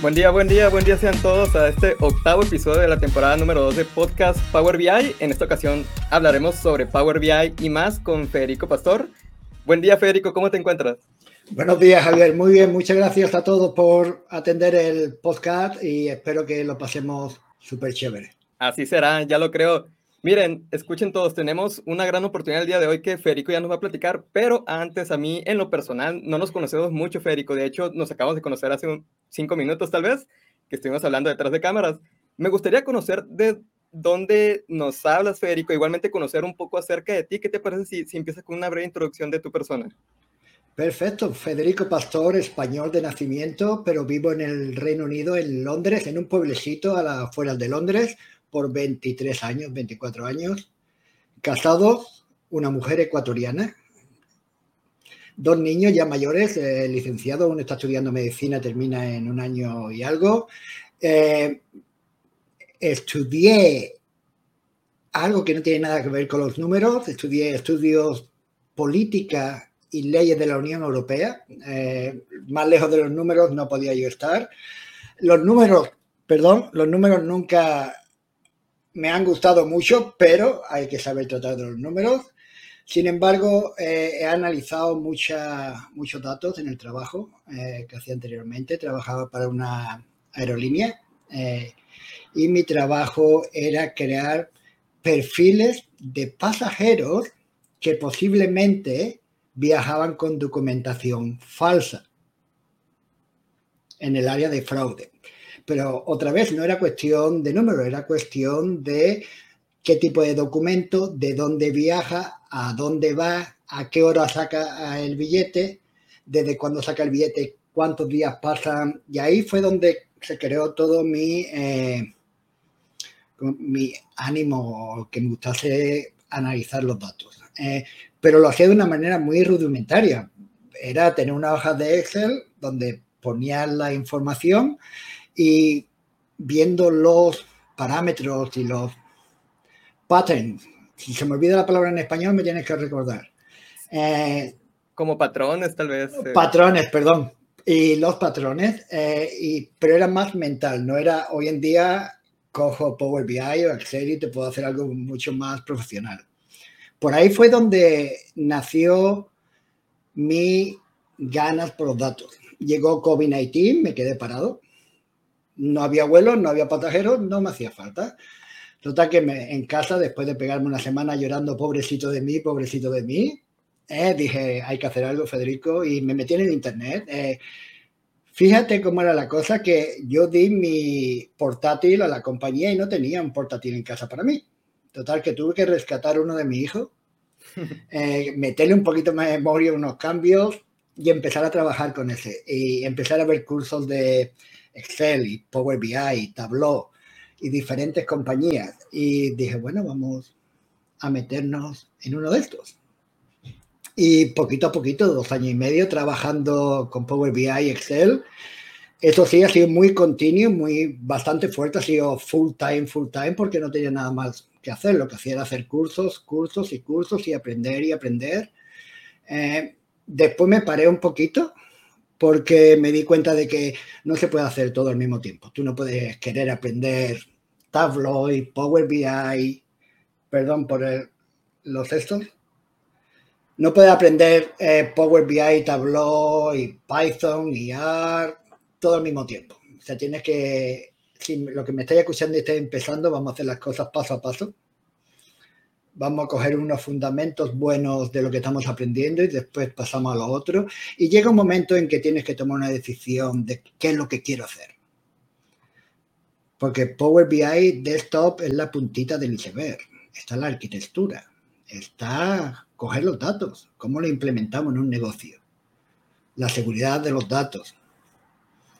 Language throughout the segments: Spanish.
Buen día, buen día, buen día sean todos a este octavo episodio de la temporada número 2 de podcast Power BI. En esta ocasión hablaremos sobre Power BI y más con Federico Pastor. Buen día, Federico, ¿cómo te encuentras? Buenos días, Javier. Muy bien, muchas gracias a todos por atender el podcast y espero que lo pasemos súper chévere. Así será, ya lo creo. Miren, escuchen todos, tenemos una gran oportunidad el día de hoy que Federico ya nos va a platicar, pero antes a mí en lo personal no nos conocemos mucho, Federico. De hecho, nos acabamos de conocer hace cinco minutos tal vez, que estuvimos hablando detrás de cámaras. Me gustaría conocer de dónde nos hablas, Federico, igualmente conocer un poco acerca de ti. ¿Qué te parece si, si empiezas con una breve introducción de tu persona? Perfecto, Federico Pastor, español de nacimiento, pero vivo en el Reino Unido, en Londres, en un pueblecito a las afueras de Londres, por 23 años, 24 años, casado, una mujer ecuatoriana, dos niños ya mayores, eh, licenciado, uno está estudiando medicina, termina en un año y algo. Eh, estudié algo que no tiene nada que ver con los números, estudié estudios política y leyes de la Unión Europea. Eh, más lejos de los números no podía yo estar. Los números, perdón, los números nunca me han gustado mucho, pero hay que saber tratar de los números. Sin embargo, eh, he analizado muchos datos en el trabajo eh, que hacía anteriormente. Trabajaba para una aerolínea eh, y mi trabajo era crear perfiles de pasajeros que posiblemente viajaban con documentación falsa en el área de fraude. Pero otra vez no era cuestión de número, era cuestión de qué tipo de documento, de dónde viaja, a dónde va, a qué hora saca el billete, desde cuándo saca el billete, cuántos días pasan. Y ahí fue donde se creó todo mi, eh, mi ánimo, que me gustase analizar los datos. Eh, pero lo hacía de una manera muy rudimentaria. Era tener una hoja de Excel donde ponía la información y viendo los parámetros y los patterns, si se me olvida la palabra en español, me tienes que recordar. Eh, Como patrones, tal vez. Eh. Patrones, perdón. Y los patrones, eh, y, pero era más mental, no era hoy en día cojo Power BI o Excel y te puedo hacer algo mucho más profesional. Por ahí fue donde nació mi ganas por los datos. Llegó COVID-19, me quedé parado no había vuelos, no había pasajeros, no me hacía falta. Total que me, en casa, después de pegarme una semana llorando, pobrecito de mí, pobrecito de mí, eh, dije, hay que hacer algo, Federico, y me metí en el internet. Eh, fíjate cómo era la cosa que yo di mi portátil a la compañía y no tenía un portátil en casa para mí. Total que tuve que rescatar uno de mi hijo, eh, meterle un poquito más de memoria, unos cambios y empezar a trabajar con ese. Y empezar a ver cursos de Excel y Power BI y Tableau y diferentes compañías. Y dije, bueno, vamos a meternos en uno de estos. Y poquito a poquito, dos años y medio trabajando con Power BI y Excel. Eso sí ha sido muy continuo, muy bastante fuerte, ha sido full time, full time, porque no tenía nada más que hacer. Lo que hacía era hacer cursos, cursos y cursos y aprender y aprender. Eh, después me paré un poquito porque me di cuenta de que no se puede hacer todo al mismo tiempo. Tú no puedes querer aprender Tableau y Power BI, perdón por los estos. No puedes aprender eh, Power BI, Tableau y Python y R todo al mismo tiempo. O sea, tienes que, si lo que me estáis escuchando y estáis empezando, vamos a hacer las cosas paso a paso vamos a coger unos fundamentos buenos de lo que estamos aprendiendo y después pasamos a lo otro. Y llega un momento en que tienes que tomar una decisión de qué es lo que quiero hacer. Porque Power BI Desktop es la puntita del iceberg. Está la arquitectura. Está coger los datos. ¿Cómo lo implementamos en un negocio? La seguridad de los datos.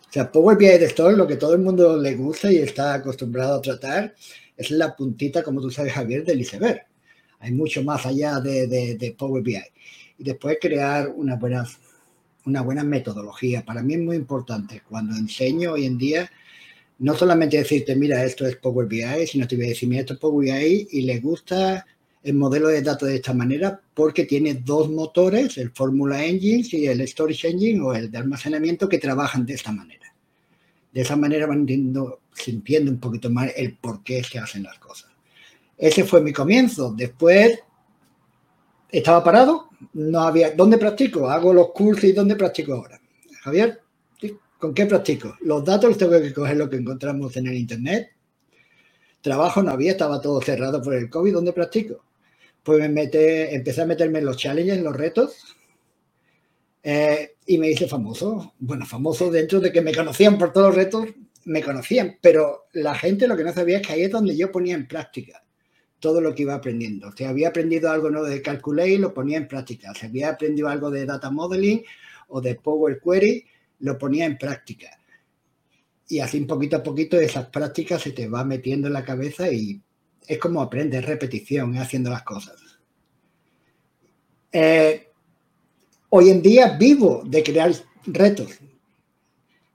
O sea, Power BI Desktop, lo que todo el mundo le gusta y está acostumbrado a tratar, es la puntita, como tú sabes, Javier, del iceberg hay mucho más allá de, Power BI. Y después crear una buena, una buena metodología. Para mí es muy importante cuando enseño hoy en día, no solamente decirte, mira, esto es Power BI, sino te voy a decir, mira, esto es Power BI y le gusta el modelo de datos de esta manera porque tiene dos motores, el Formula Engine y el Storage Engine o el de almacenamiento que trabajan de esta manera. De esa manera van sintiendo un poquito más el por qué se hacen las cosas. Ese fue mi comienzo. Después estaba parado, no había. ¿Dónde practico? Hago los cursos y ¿dónde practico ahora? Javier, ¿con qué practico? Los datos tengo que coger lo que encontramos en el Internet. Trabajo no había, estaba todo cerrado por el COVID. ¿Dónde practico? Pues me mete, empecé a meterme en los challenges, en los retos. Eh, y me hice famoso. Bueno, famoso dentro de que me conocían por todos los retos, me conocían, pero la gente lo que no sabía es que ahí es donde yo ponía en práctica todo lo que iba aprendiendo. Si había aprendido algo nuevo de Calculate, lo ponía en práctica. Si había aprendido algo de Data Modeling o de Power Query, lo ponía en práctica. Y así poquito a poquito esas prácticas se te va metiendo en la cabeza y es como aprendes repetición, haciendo las cosas. Eh, hoy en día vivo de crear retos.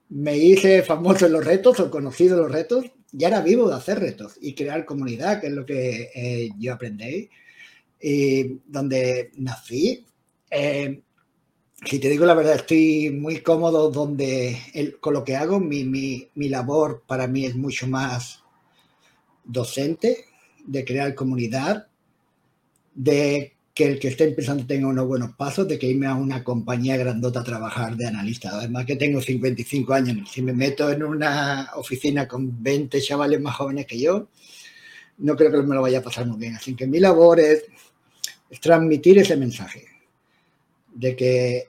Me hice famoso en los retos o conocido en los retos y ahora vivo de hacer retos y crear comunidad, que es lo que eh, yo aprendí, y donde nací. Eh, si te digo la verdad, estoy muy cómodo donde con lo que hago. Mi, mi, mi, labor para mí es mucho más docente, de crear comunidad, de que el que esté empezando tenga unos buenos pasos, de que irme a una compañía grandota a trabajar de analista. Además que tengo 55 años, si me meto en una oficina con 20 chavales más jóvenes que yo, no creo que me lo vaya a pasar muy bien. Así que mi labor es, transmitir ese mensaje de que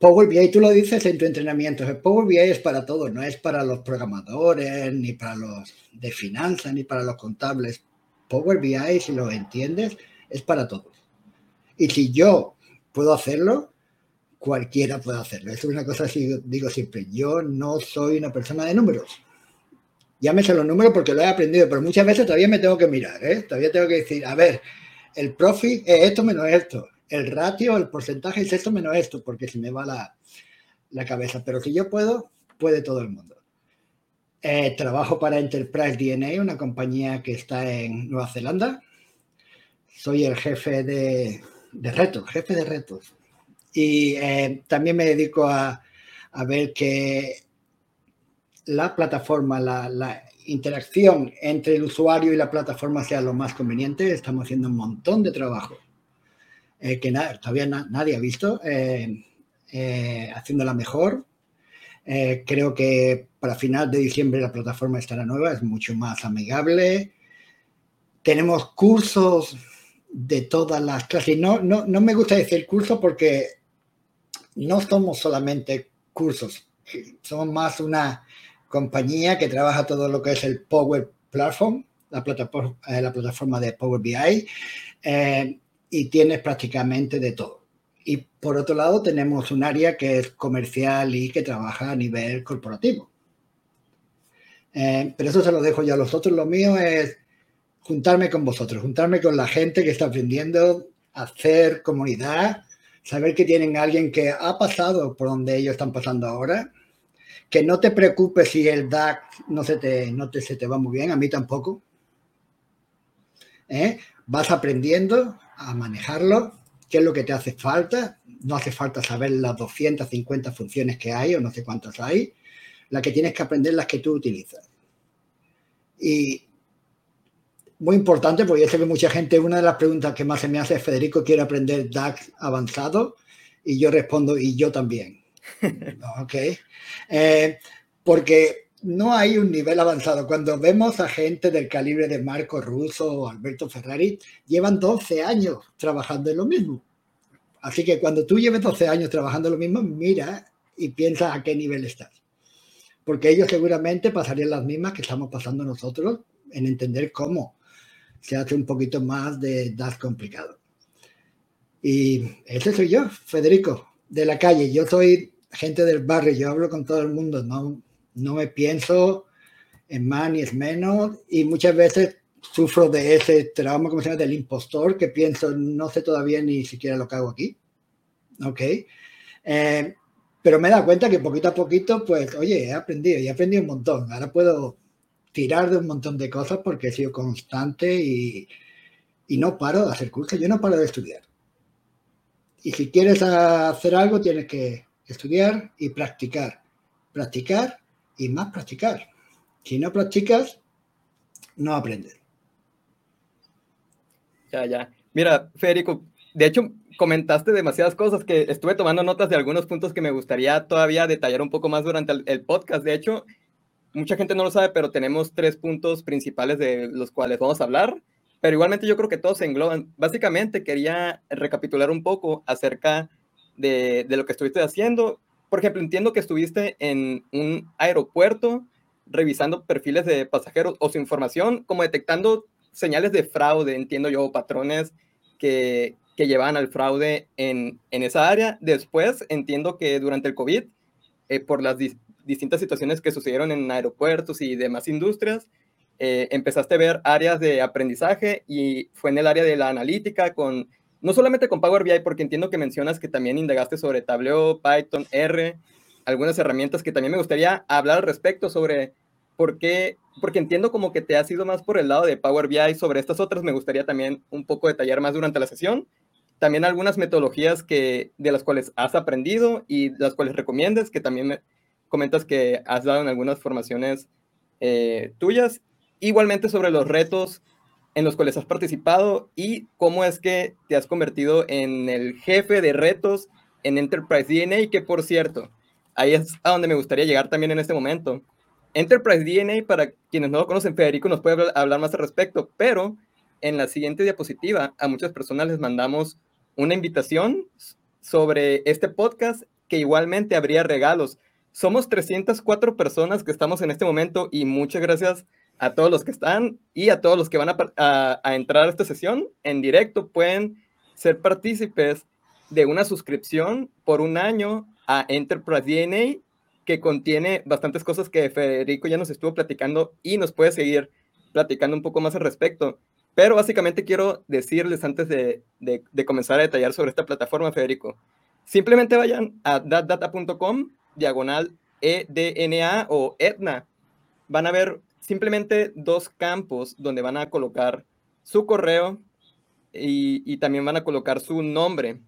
Power BI, tú lo dices en tu entrenamiento, Power BI es para todos, no es para los programadores, ni para los de finanzas, ni para los contables. Power BI, si lo entiendes, es para todos. Y si yo puedo hacerlo, cualquiera puede hacerlo. Eso es una cosa que digo siempre. Yo no soy una persona de números. Llámese los números porque lo he aprendido, pero muchas veces todavía me tengo que mirar. ¿eh? Todavía tengo que decir, a ver, el profit es esto menos esto. El ratio, el porcentaje es esto menos esto, porque se me va la, la cabeza. Pero si yo puedo, puede todo el mundo. Eh, trabajo para Enterprise DNA, una compañía que está en Nueva Zelanda. Soy el jefe de, de retos, jefe de retos. Y eh, también me dedico a, a, ver que la plataforma, la, interacción entre el usuario y la plataforma sea lo más conveniente. Estamos haciendo un montón de trabajo eh, que todavía nadie ha visto, eh, haciéndola mejor. creo que para final de diciembre la plataforma estará nueva, es mucho más amigable. Tenemos cursos de todas las clases. No, no, no me gusta decir curso porque no somos solamente cursos, somos más una compañía que trabaja todo lo que es el Power Platform, la plataforma, eh, la plataforma de Power BI, eh, y tienes prácticamente de todo. Y por otro lado, tenemos un área que es comercial y que trabaja a nivel corporativo. Eh, pero eso se lo dejo ya a los otros. Lo mío es juntarme con vosotros, juntarme con la gente que está aprendiendo, hacer comunidad, saber que tienen alguien que ha pasado por donde ellos están pasando ahora, que no te preocupes si el DAC no se te, no te, se te va muy bien, a mí tampoco. ¿Eh? Vas aprendiendo a manejarlo, qué es lo que te hace falta. No hace falta saber las 250 funciones que hay o no sé cuántas hay. La que tienes que aprender las que tú utilizas. Y muy importante, porque yo sé que mucha gente, una de las preguntas que más se me hace es, Federico, quiere aprender DAX avanzado, y yo respondo, y yo también. ok. Eh, porque no hay un nivel avanzado. Cuando vemos a gente del calibre de Marco Russo o Alberto Ferrari, llevan 12 años trabajando en lo mismo. Así que cuando tú lleves 12 años trabajando en lo mismo, mira y piensa a qué nivel estás. Porque ellos seguramente pasarían las mismas que estamos pasando nosotros en entender cómo se hace un poquito más de DAS complicado. Y ese soy yo, Federico, de la calle. Yo soy gente del barrio, yo hablo con todo el mundo, no, no me pienso en más ni es menos y muchas veces sufro de ese trauma, como se llama, del impostor, que pienso, no sé todavía ni siquiera lo que hago aquí. ¿Ok? Eh, pero me he dado cuenta que poquito a poquito, pues, oye, he aprendido y he aprendido un montón. Ahora puedo tirar de un montón de cosas porque he sido constante y, y no paro de hacer cursos, yo no paro de estudiar. Y si quieres hacer algo, tienes que estudiar y practicar, practicar y más practicar. Si no practicas, no aprendes. Ya, ya. Mira, Federico, de hecho, comentaste demasiadas cosas que estuve tomando notas de algunos puntos que me gustaría todavía detallar un poco más durante el, podcast. De hecho, mucha gente no lo sabe, pero tenemos tres puntos principales de los cuales vamos a hablar, pero igualmente yo creo que todos se engloban. Básicamente quería recapitular un poco acerca de, lo que estuviste haciendo. Por ejemplo, entiendo que estuviste en un aeropuerto revisando perfiles de pasajeros o su información, como detectando señales de fraude, entiendo yo, patrones que, que llevan al fraude en, en, esa área. Después entiendo que durante el COVID, eh, por las distintas situaciones que sucedieron en aeropuertos y demás industrias, eh, empezaste a ver áreas de aprendizaje y fue en el área de la analítica con, no solamente con Power BI, porque entiendo que mencionas que también indagaste sobre Tableau, Python, R, algunas herramientas que también me gustaría hablar al respecto sobre por qué, porque entiendo como que te has ido más por el lado de Power BI sobre estas otras, me gustaría también un poco detallar más durante la sesión. También algunas metodologías que, de las cuales has aprendido y las cuales recomiendas, que también me comentas que has dado en algunas formaciones eh, tuyas. Igualmente sobre los retos en los cuales has participado y cómo es que te has convertido en el jefe de retos en Enterprise DNA, que por cierto, ahí es a donde me gustaría llegar también en este momento. Enterprise DNA, para quienes no lo conocen, Federico nos puede hablar más al respecto, pero en la siguiente diapositiva a muchas personas les mandamos una invitación sobre este podcast que igualmente habría regalos. Somos 304 personas que estamos en este momento y muchas gracias a todos los que están y a todos los que van a, a entrar a esta sesión en directo. Pueden ser partícipes de una suscripción por un año a Enterprise DNA que contiene bastantes cosas que Federico ya nos estuvo platicando y nos puede seguir platicando un poco más al respecto. Pero básicamente quiero decirles antes de, de, comenzar a detallar sobre esta plataforma, Federico, simplemente vayan a datdata.com, diagonal EDNA o ETNA. Van a ver simplemente dos campos donde van a colocar su correo y, y también van a colocar su nombre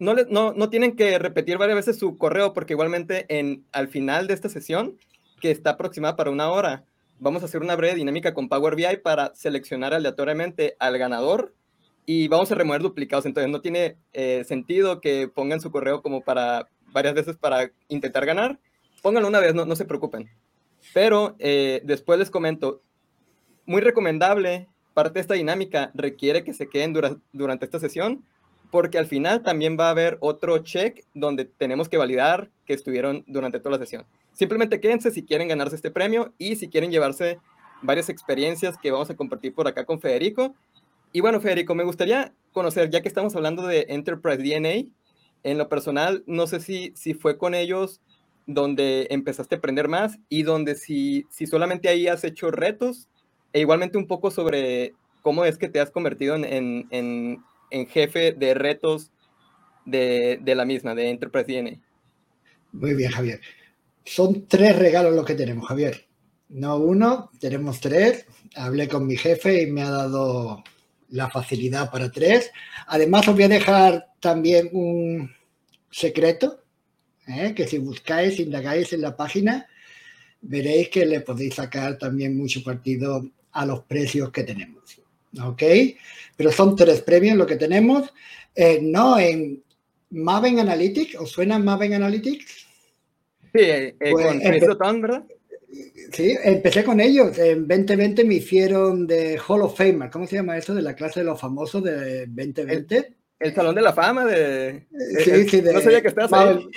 no, no, no, tienen que repetir varias veces su correo porque igualmente en, al final de esta sesión, que está aproximada para una hora, vamos a hacer una breve dinámica con Power BI para seleccionar aleatoriamente al ganador y vamos a remover duplicados. Entonces no tiene eh, sentido que pongan su correo como para varias veces para intentar ganar. Pónganlo una vez, no, no se preocupen. Pero eh, después les comento, muy recomendable, parte de esta dinámica requiere que se queden durante esta sesión porque al final también va a haber otro check donde tenemos que validar que estuvieron durante toda la sesión. Simplemente quédense si quieren ganarse este premio y si quieren llevarse varias experiencias que vamos a compartir por acá con Federico. Y bueno, Federico, me gustaría conocer, ya que estamos hablando de Enterprise DNA, en lo personal, no sé si, si fue con ellos donde empezaste a aprender más y donde si, si solamente ahí has hecho retos e igualmente un poco sobre cómo es que te has convertido en, en en jefe de retos de, de la misma, de Enterprise DNA. Muy bien, Javier. Son tres regalos los que tenemos, Javier. No uno, tenemos tres. Hablé con mi jefe y me ha dado la facilidad para tres. Además, os voy a dejar también un secreto, ¿eh? que si buscáis, indagáis en la página, veréis que le podéis sacar también mucho partido a los precios que tenemos. ¿Ok? pero son tres premios lo que tenemos. Eh, no en Maven Analytics, ¿os suena Maven Analytics? Sí, eh, eh, pues con ¿verdad? Sí, empecé con ellos. En 2020 me hicieron de Hall of Famer. ¿Cómo se llama eso? De la clase de los famosos de 2020. El, Salón de la Fama de... Sí, sí, de, no sabía que estás ahí.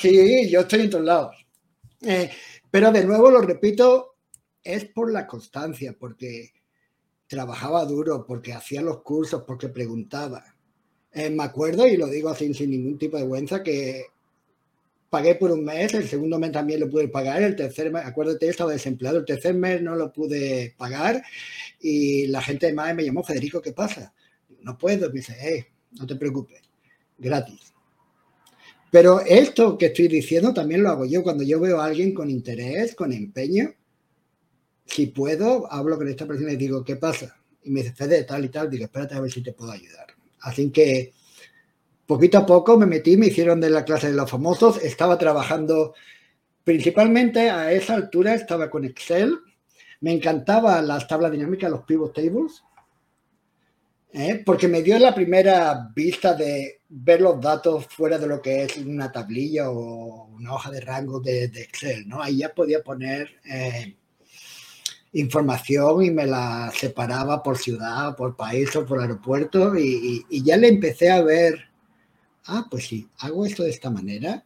Sí, yo estoy en todos lados. pero de nuevo, lo repito, es por la constancia, porque trabajaba duro, porque hacía los cursos, porque preguntaba. Eh, me acuerdo, y lo digo así sin ningún tipo de vergüenza, que pagué por un mes, el segundo mes también lo pude pagar, el tercer mes, acuérdate, estaba desempleado, el tercer mes no lo pude pagar y la gente de MAE me llamó, Federico, ¿qué pasa? No puedo, me dice, eh, no te preocupes, gratis. Pero esto que estoy diciendo también lo hago yo cuando yo veo a alguien con interés, con empeño, si puedo, hablo con esta persona y digo, ¿qué pasa? Y me dice, Fede, tal y tal. Digo, espérate a ver si te puedo ayudar. Así que poquito a poco me metí, me hicieron de la clase de los famosos. Estaba trabajando principalmente a esa altura estaba con Excel. Me encantaban las tablas dinámicas, los pivot tables, ¿eh? porque me dio la primera vista de ver los datos fuera de lo que es una tablilla o una hoja de rango de, Excel. ¿no? Ahí ya podía poner eh, información y me la separaba por ciudad, por país o por aeropuerto y, ya le empecé a ver, ah, pues sí, hago esto de esta manera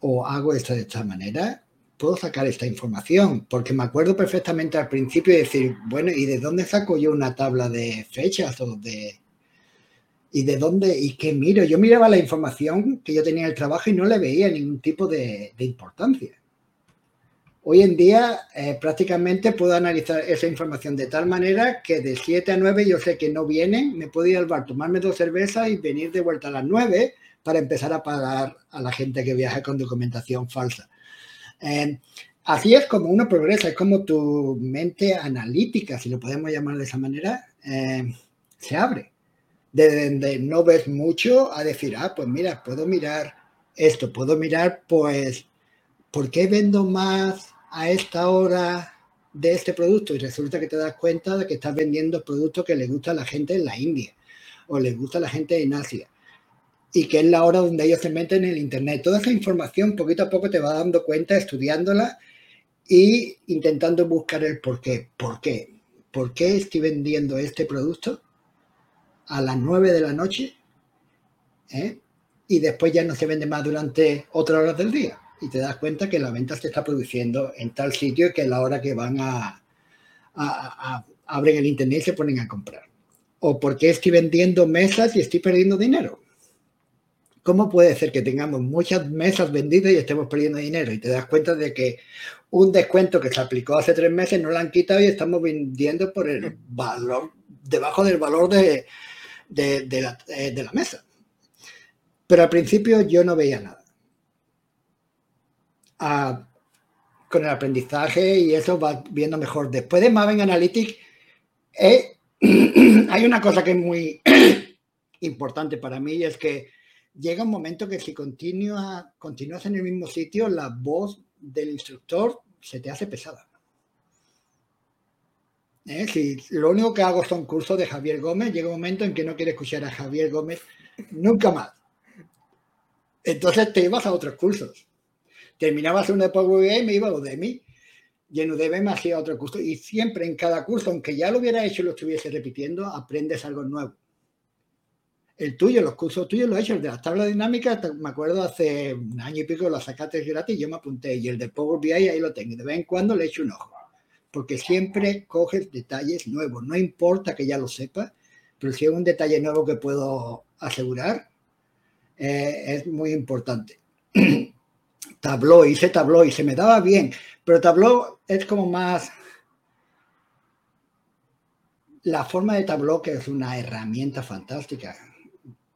o hago esto de esta manera, puedo sacar esta información, porque me acuerdo perfectamente al principio de decir, bueno, ¿y de dónde saco yo una tabla de fechas o de... ¿Y de dónde? ¿Y qué miro? Yo miraba la información que yo tenía en el trabajo y no le veía ningún tipo de importancia. Hoy en día eh, prácticamente puedo analizar esa información de tal manera que de 7 a 9 yo sé que no vienen, me puedo ir al bar, tomarme dos cervezas y venir de vuelta a las 9 para empezar a pagar a la gente que viaja con documentación falsa. Eh, así es como uno progresa, es como tu mente analítica, si lo podemos llamar de esa manera, eh, se abre. De donde no ves mucho a decir, ah, pues mira, puedo mirar esto, puedo mirar pues ¿por qué vendo más a esta hora de este producto? Y resulta que te das cuenta de que estás vendiendo productos que le gusta a la gente en la India o le gusta a la gente en Asia. Y que es la hora donde ellos se meten en el Internet. Toda esa información poquito a poco te va dando cuenta estudiándola y intentando buscar el por qué. ¿Por qué? ¿Por qué estoy vendiendo este producto a las 9 de la noche? ¿Eh? Y después ya no se vende más durante otras horas del día y te das cuenta que la venta se está produciendo en tal sitio y que es la hora que van a, a, abren el internet y se ponen a comprar. O porque estoy vendiendo mesas y estoy perdiendo dinero. ¿Cómo puede ser que tengamos muchas mesas vendidas y estemos perdiendo dinero? Y te das cuenta de que un descuento que se aplicó hace tres meses no lo han quitado y estamos vendiendo por el valor, debajo del valor de, de, eh, de la mesa. Pero al principio yo no veía nada con el aprendizaje y eso va viendo mejor. Después de Maven Analytics, eh, hay una cosa que es muy importante para mí y es que llega un momento que si continúa, continúas en el mismo sitio, la voz del instructor se te hace pesada. ¿Eh? Si lo único que hago son cursos de Javier Gómez, llega un momento en que no quieres escuchar a Javier Gómez nunca más. Entonces te ibas a otros cursos terminaba uno de Power BI y me iba a Udemy. Y en Udemy hacía otro curso. Y siempre en cada curso, aunque ya lo hubiera hecho y lo estuviese repitiendo, aprendes algo nuevo. El tuyo, los cursos tuyos los he hecho. El de las tablas dinámicas, me acuerdo hace un año y pico lo sacaste gratis y yo me apunté. Y el de Power BI ahí lo tengo. De vez en cuando le echo un ojo. Porque siempre coges detalles nuevos. No importa que ya lo sepas, pero si hay un detalle nuevo que puedo asegurar, eh, es muy importante. Tableau, hice Tableau y se me daba bien, pero Tableau es como más la forma de Tableau, que es una herramienta fantástica.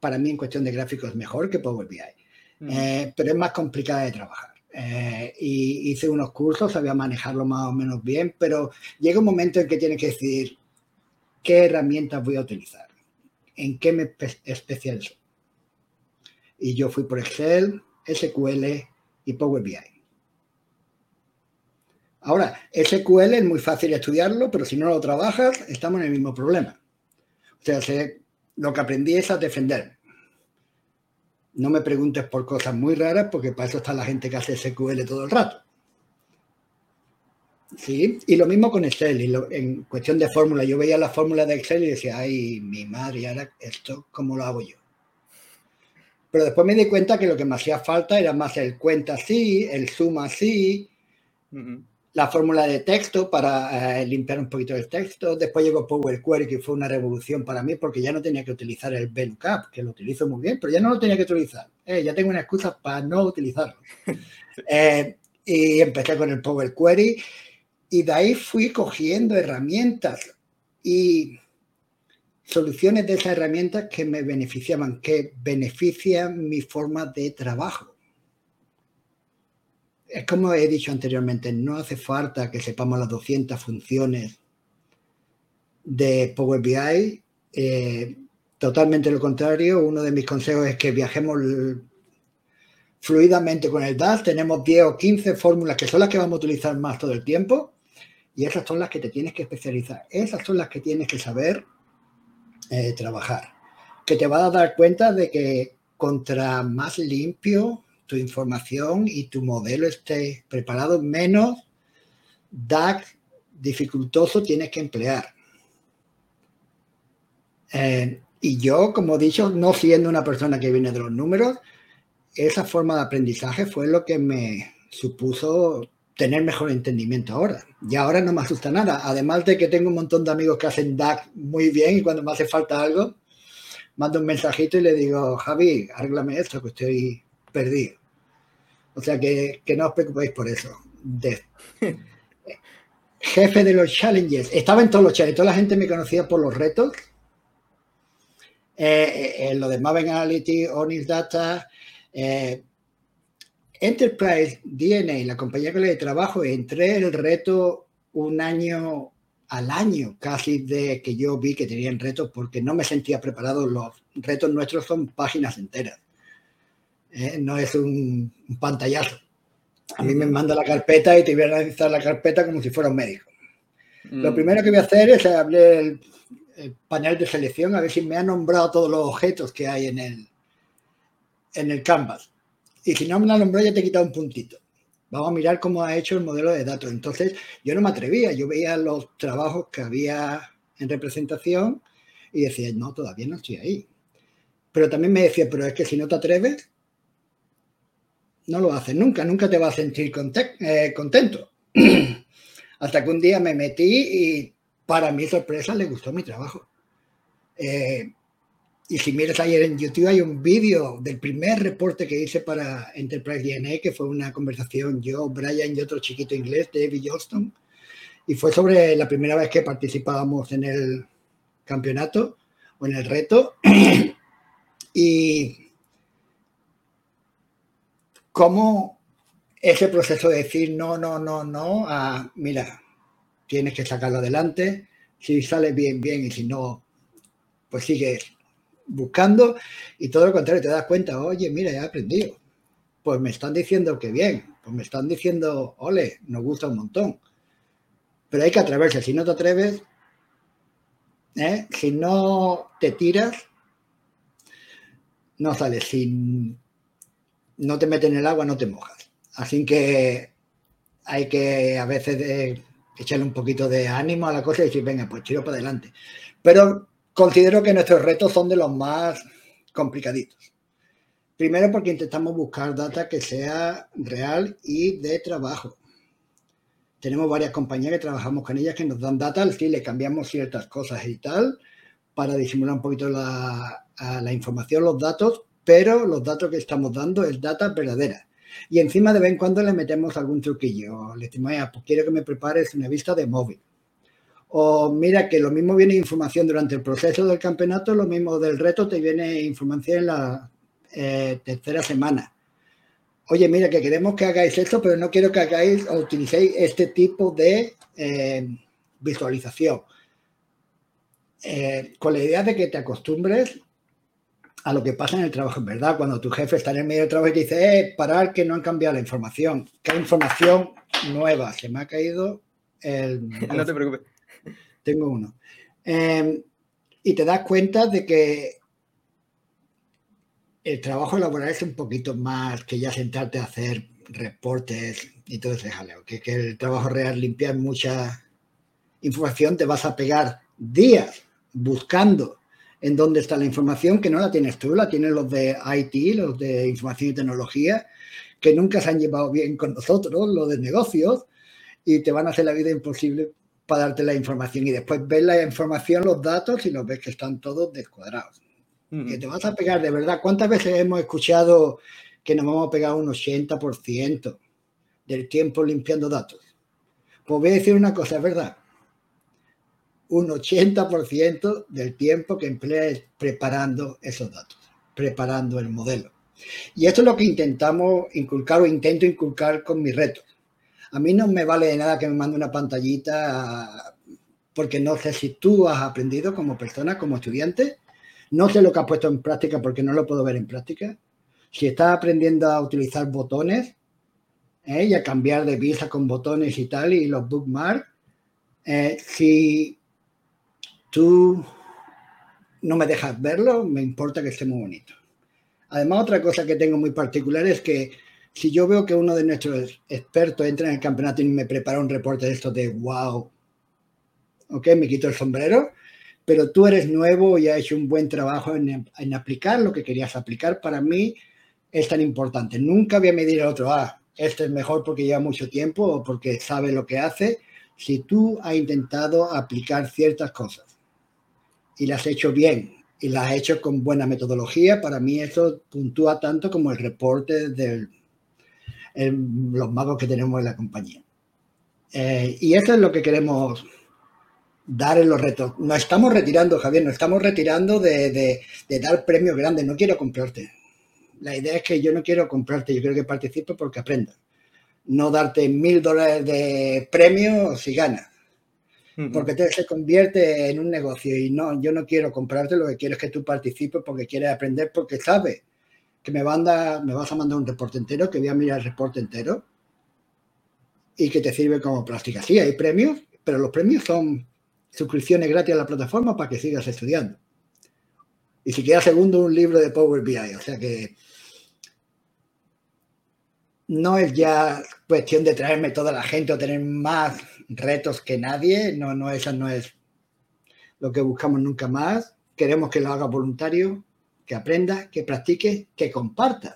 Para mí, en cuestión de gráficos, mejor que Power BI, mm. eh, pero es más complicada de trabajar. Eh, y hice unos cursos, sabía manejarlo más o menos bien, pero llega un momento en que tienes que decidir qué herramientas voy a utilizar, en qué me especializo. Y yo fui por Excel, SQL, y Power BI. Ahora, SQL es muy fácil estudiarlo, pero si no lo trabajas, estamos en el mismo problema. O sea, lo que aprendí es a defender. No me preguntes por cosas muy raras, porque para eso está la gente que hace SQL todo el rato. ¿Sí? Y lo mismo con Excel. Y en cuestión de fórmula, yo veía la fórmula de Excel y decía, ay, mi madre, ahora esto, ¿cómo lo hago yo? Pero después me di cuenta que lo que me hacía falta era más el cuenta así, el suma así, la fórmula de texto para eh, limpiar un poquito el texto. Después llegó Power Query, que fue una revolución para mí porque ya no tenía que utilizar el VLOOKUP, que lo utilizo muy bien, pero ya no lo tenía que utilizar. Eh, ya tengo una excusa para no utilizarlo. Eh, y empecé con el Power Query y de ahí fui cogiendo herramientas y soluciones de esas herramientas que me beneficiaban, que benefician mi forma de trabajo. Es como he dicho anteriormente, no hace falta que sepamos las 200 funciones de Power BI. Eh, totalmente lo contrario, uno de mis consejos es que viajemos fluidamente con el DAS. Tenemos 10 o 15 fórmulas que son las que vamos a utilizar más todo el tiempo y esas son las que te tienes que especializar. Esas son las que tienes que saber eh, trabajar. Que te vas a dar cuenta de que contra más limpio tu información y tu modelo esté preparado, menos DAC dificultoso tienes que emplear. Eh, y yo, como he dicho, no siendo una persona que viene de los números, esa forma de aprendizaje fue lo que me supuso tener mejor entendimiento ahora. Y ahora no me asusta nada. Además de que tengo un montón de amigos que hacen DAC muy bien y cuando me hace falta algo, mando un mensajito y le digo, Javi, arréglame esto, que estoy perdido. O sea que, no os preocupéis por eso. jefe de los challenges. Estaba en todos los challenges. Toda la gente me conocía por los retos. Eh, eh, en lo de Maven Analytics, Onis Data, eh, Enterprise DNA, la compañía con la que trabajo, entré el reto un año al año casi de que yo vi que tenían retos porque no me sentía preparado. Los retos nuestros son páginas enteras. ¿eh? No es un, pantallazo. A mí me manda la carpeta y te voy a analizar la carpeta como si fuera un médico. Lo mm. primero que voy a hacer es abrir el, el, panel de selección a ver si me ha nombrado todos los objetos que hay en el, en el canvas. Y si no me la nombró, ya te he quitado un puntito. Vamos a mirar cómo ha hecho el modelo de datos. Entonces, yo no me atrevía. Yo veía los trabajos que había en representación y decía, no, todavía no estoy ahí. Pero también me decía, pero es que si no te atreves, no lo haces nunca, nunca te vas a sentir eh, contento. Hasta que un día me metí y para mi sorpresa le gustó mi trabajo. Eh, y si miras ayer en YouTube hay un vídeo del primer reporte que hice para Enterprise DNA, que fue una conversación yo, Brian y otro chiquito inglés, David Johnston, y fue sobre la primera vez que participábamos en el campeonato o en el reto. y cómo ese proceso de decir no, no, no, no, mira, tienes que sacarlo adelante, si sale bien, bien, y si no, pues sigue buscando y todo lo contrario, te das cuenta, oye, mira, he aprendido. Pues me están diciendo que bien, pues me están diciendo, ole, nos gusta un montón. Pero hay que atreverse, si no te atreves, ¿eh? si no te tiras, no sales. Si no te metes en el agua, no te mojas. Así que hay que a veces echarle un poquito de ánimo a la cosa y decir, venga, pues tiro para adelante. Pero Considero que nuestros retos son de los más complicaditos. Primero porque intentamos buscar data que sea real y de trabajo. Tenemos varias compañías que trabajamos con ellas que nos dan data, sí, le cambiamos ciertas cosas y tal para disimular un poquito la, información, los datos, pero los datos que estamos dando es data verdadera. Y encima de vez en cuando le metemos algún truquillo. Le decimos, pues quiero que me prepares una vista de móvil o mira que lo mismo viene información durante el proceso del campeonato, lo mismo del reto te viene información en la eh, tercera semana. Oye, mira que queremos que hagáis esto, pero no quiero que hagáis o utilicéis este tipo de eh, visualización. Eh, con la idea de que te acostumbres a lo que pasa en el trabajo, en verdad, cuando tu jefe está en el medio del trabajo y te dice, eh, parar que no han cambiado la información, que hay información nueva, se me ha caído el... No te preocupes tengo uno. Em, y te das cuenta de que el trabajo laboral es un poquito más que ya sentarte a hacer reportes y todo ese jaleo. Que, que el trabajo real, limpiar mucha información, te vas a pegar días buscando en dónde está la información, que no la tienes tú, la tienen los de IT, los de información y tecnología, que nunca se han llevado bien con nosotros, los de negocios, y te van a hacer la vida imposible para darte la información y después ves la información, los datos y los ves que están todos descuadrados. Que te vas a pegar, de verdad. ¿Cuántas veces hemos escuchado que nos vamos a pegar un 80% del tiempo limpiando datos? Pues voy a decir una cosa, es verdad. Un 80% del tiempo que empleas preparando esos datos, preparando el modelo. Y esto es lo que intentamos inculcar o intento inculcar con mis retos a mí no me vale de nada que me mande una pantallita porque no sé si tú has aprendido como persona, como estudiante. No sé lo que has puesto en práctica porque no lo puedo ver en práctica. si estás aprendiendo a utilizar botones ¿eh? y a cambiar de vista con botones y tal, y los bookmarks, eh, si tú no me dejas verlo, me importa que esté muy bonito. Además, otra cosa que tengo muy particular es que si yo veo que uno de nuestros expertos entra en el campeonato y me prepara un reporte de esto de wow, ok, me quito el sombrero, pero tú eres nuevo y has hecho un buen trabajo en, en aplicar lo que querías aplicar, para mí es tan importante. Nunca voy a medir a otro, ah, este es mejor porque lleva mucho tiempo o porque sabe lo que hace. Si tú has intentado aplicar ciertas cosas y las has hecho bien y las has hecho con buena metodología, para mí eso puntúa tanto como el reporte los magos que tenemos en la compañía. Eh, y eso es lo que queremos dar en los retos. No estamos retirando, Javier, no estamos retirando de, de, de dar premios grandes. No quiero comprarte. La idea es que yo no quiero comprarte, yo quiero que participes porque aprendas. No darte mil dólares de premio si ganas. Porque te, se convierte en un negocio y no, yo no quiero comprarte, lo que quiero es que tú participes porque quieres aprender, porque sabes que me, manda, me vas a mandar un reporte entero, que voy a mirar el reporte entero y que te sirve como práctica. Sí, hay premios, pero los premios son suscripciones gratis a la plataforma para que sigas estudiando. Y si queda segundo, un libro de Power BI. O sea que no es ya cuestión de traerme toda la gente o tener más retos que nadie. No, no, eso no es lo que buscamos nunca más. Queremos que lo haga voluntario, que aprenda, que practique, que compartas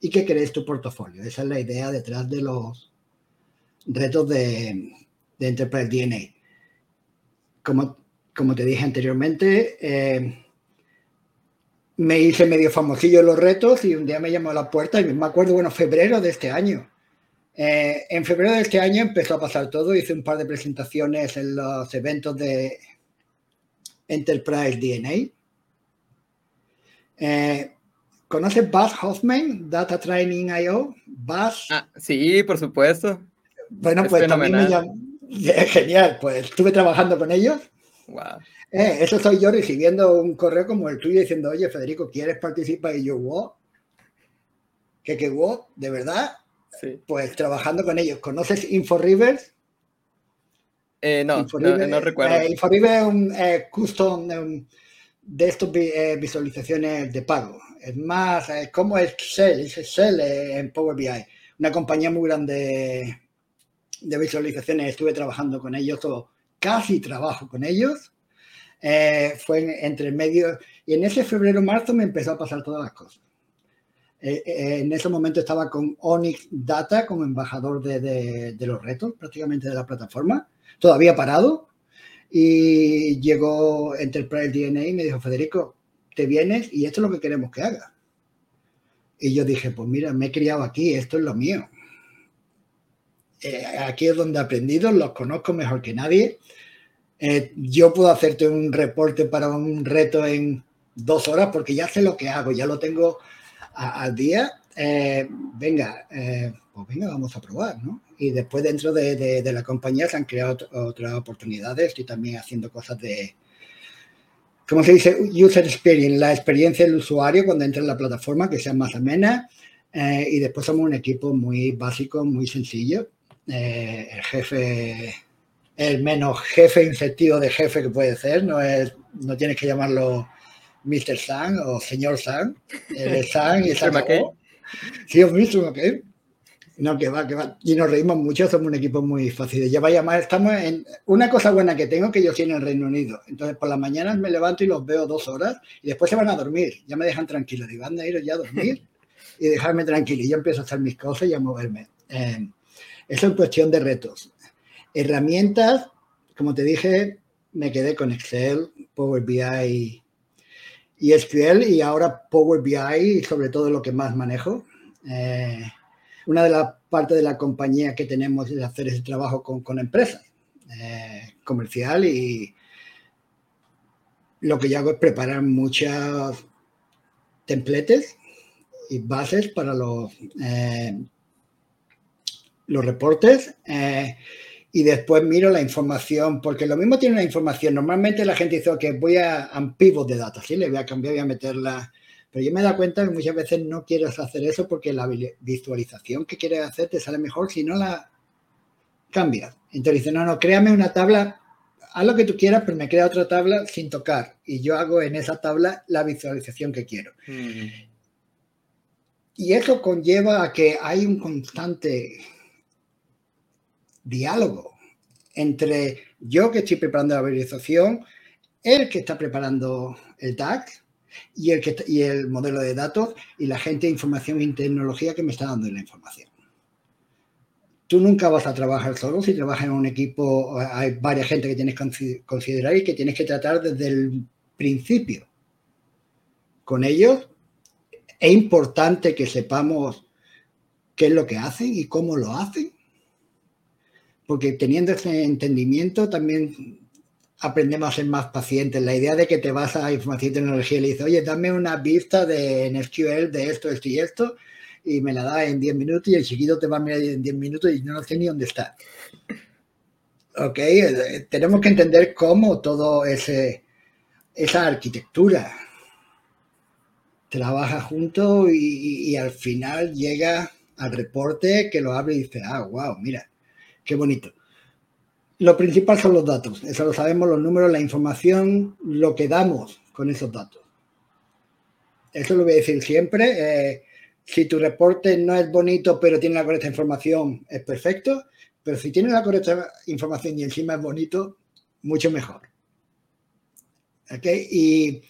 y que crees tu portafolio. Esa es la idea detrás de los retos de, de Enterprise DNA. Como, como te dije anteriormente, eh, me hice medio famosillo en los retos y un día me llamó a la puerta y me acuerdo, bueno, febrero de este año. Eh, en febrero de este año empezó a pasar todo, hice un par de presentaciones en los eventos de Enterprise DNA. Eh, ¿Conoces Buzz Hoffman, Data Training IO? Buzz. Ah, sí, por supuesto. Bueno, pues también me llamó. Genial, pues estuve trabajando con ellos. Wow. Eh, eso soy yo recibiendo un correo como el tuyo diciendo, oye, Federico, ¿quieres participar? Y yo, wow. ¿Qué, qué, wow? ¿De verdad? Sí. Pues trabajando con ellos. ¿Conoces InfoRivers? Eh, no, no, no, recuerdo. Eh, InfoRiver es un eh, custom um, de estas visualizaciones de pago. Es más, como Excel, es Excel en Power BI. Una compañía muy grande de visualizaciones. Estuve trabajando con ellos, casi trabajo con ellos eh, fue entre medio, y en ese febrero-marzo me empezó a pasar todas las cosas. Eh, eh, en ese momento estaba con Onyx Data como embajador de, los retos, prácticamente de la plataforma, todavía parado, y llegó Enterprise DNA y me dijo, Federico, te vienes y esto es lo que queremos que haga. Y yo dije, pues mira, me he criado aquí, esto es lo mío. Eh, aquí es donde he aprendido, los conozco mejor que nadie eh, yo puedo hacerte un reporte para un reto en dos horas porque ya sé lo que hago, ya lo tengo al día. Eh, venga, pues venga, vamos a probar, ¿no? Y después dentro de, de, de la compañía se han creado otras oportunidades y también haciendo cosas de, ¿cómo se dice? User experience, la experiencia del usuario cuando entra en la plataforma, que sea más amena. Eh, y después somos un equipo muy básico, muy sencillo. Eh, el jefe el menos jefe infectivo de jefe que puede ser, no es, no tienes que llamarlo Mr. Sang o señor Sang, es Sang y Sang. Sí, es Mr. McKay. No, que va, que va. Y nos reímos mucho, somos un equipo muy fácil. Ya vaya más, estamos en. Una cosa buena que tengo que yo estoy en el Reino Unido. Entonces, por las mañanas me levanto y los veo dos horas y después se van a dormir. Ya me dejan tranquilo. Digo, anda, ir ya a dormir y dejarme tranquilo. Y yo empiezo a hacer mis cosas y a moverme. Eh, eso es cuestión de retos. Herramientas, como te dije, me quedé con Excel, Power BI y SQL y ahora Power BI, sobre todo lo que más manejo. Eh, una de las partes de la compañía que tenemos es hacer ese trabajo con, con empresas eh, comercial y lo que yo hago es preparar muchas templates y bases para los, eh, los reportes. Eh, y después miro la información, porque lo mismo tiene una información. Normalmente la gente dice, ok, voy a un pivot de datos, ¿sí? Le voy a cambiar, voy a meterla, Pero yo me he dado cuenta que muchas veces no quieres hacer eso porque la visualización que quieres hacer te sale mejor si no la cambias. Entonces dice, no, no, créame una tabla, haz lo que tú quieras, pero me crea otra tabla sin tocar. Y yo hago en esa tabla la visualización que quiero. Mm. Y eso conlleva a que hay un constante diálogo entre yo que estoy preparando la visualización, el que está preparando el DAX y el, que, y el modelo de datos y la gente de información y tecnología que me está dando la información. Tú nunca vas a trabajar solo, si trabajas en un equipo hay varias gente que tienes que considerar y que tienes que tratar desde el principio. Con ellos es importante que sepamos qué es lo que hacen y cómo lo hacen, porque teniendo ese entendimiento también aprendemos a ser más pacientes. La idea de que te vas a información y tecnología y le dices, oye, dame una vista de en SQL de esto, esto y esto, y me la da en 10 minutos y el chiquito te va a mirar en 10 minutos y no sé ni dónde está. Ok, eh, tenemos que entender cómo todo ese esa arquitectura trabaja junto y, y al final llega al reporte que lo abre y dice, ah, wow, mira, qué bonito. Lo principal son los datos, eso lo sabemos, los números, la información, lo que damos con esos datos. Eso lo voy a decir siempre. Eh, si tu reporte no es bonito, pero tiene la correcta información, es perfecto. Pero si tiene la correcta información y encima es bonito, mucho mejor. ¿Okay? Y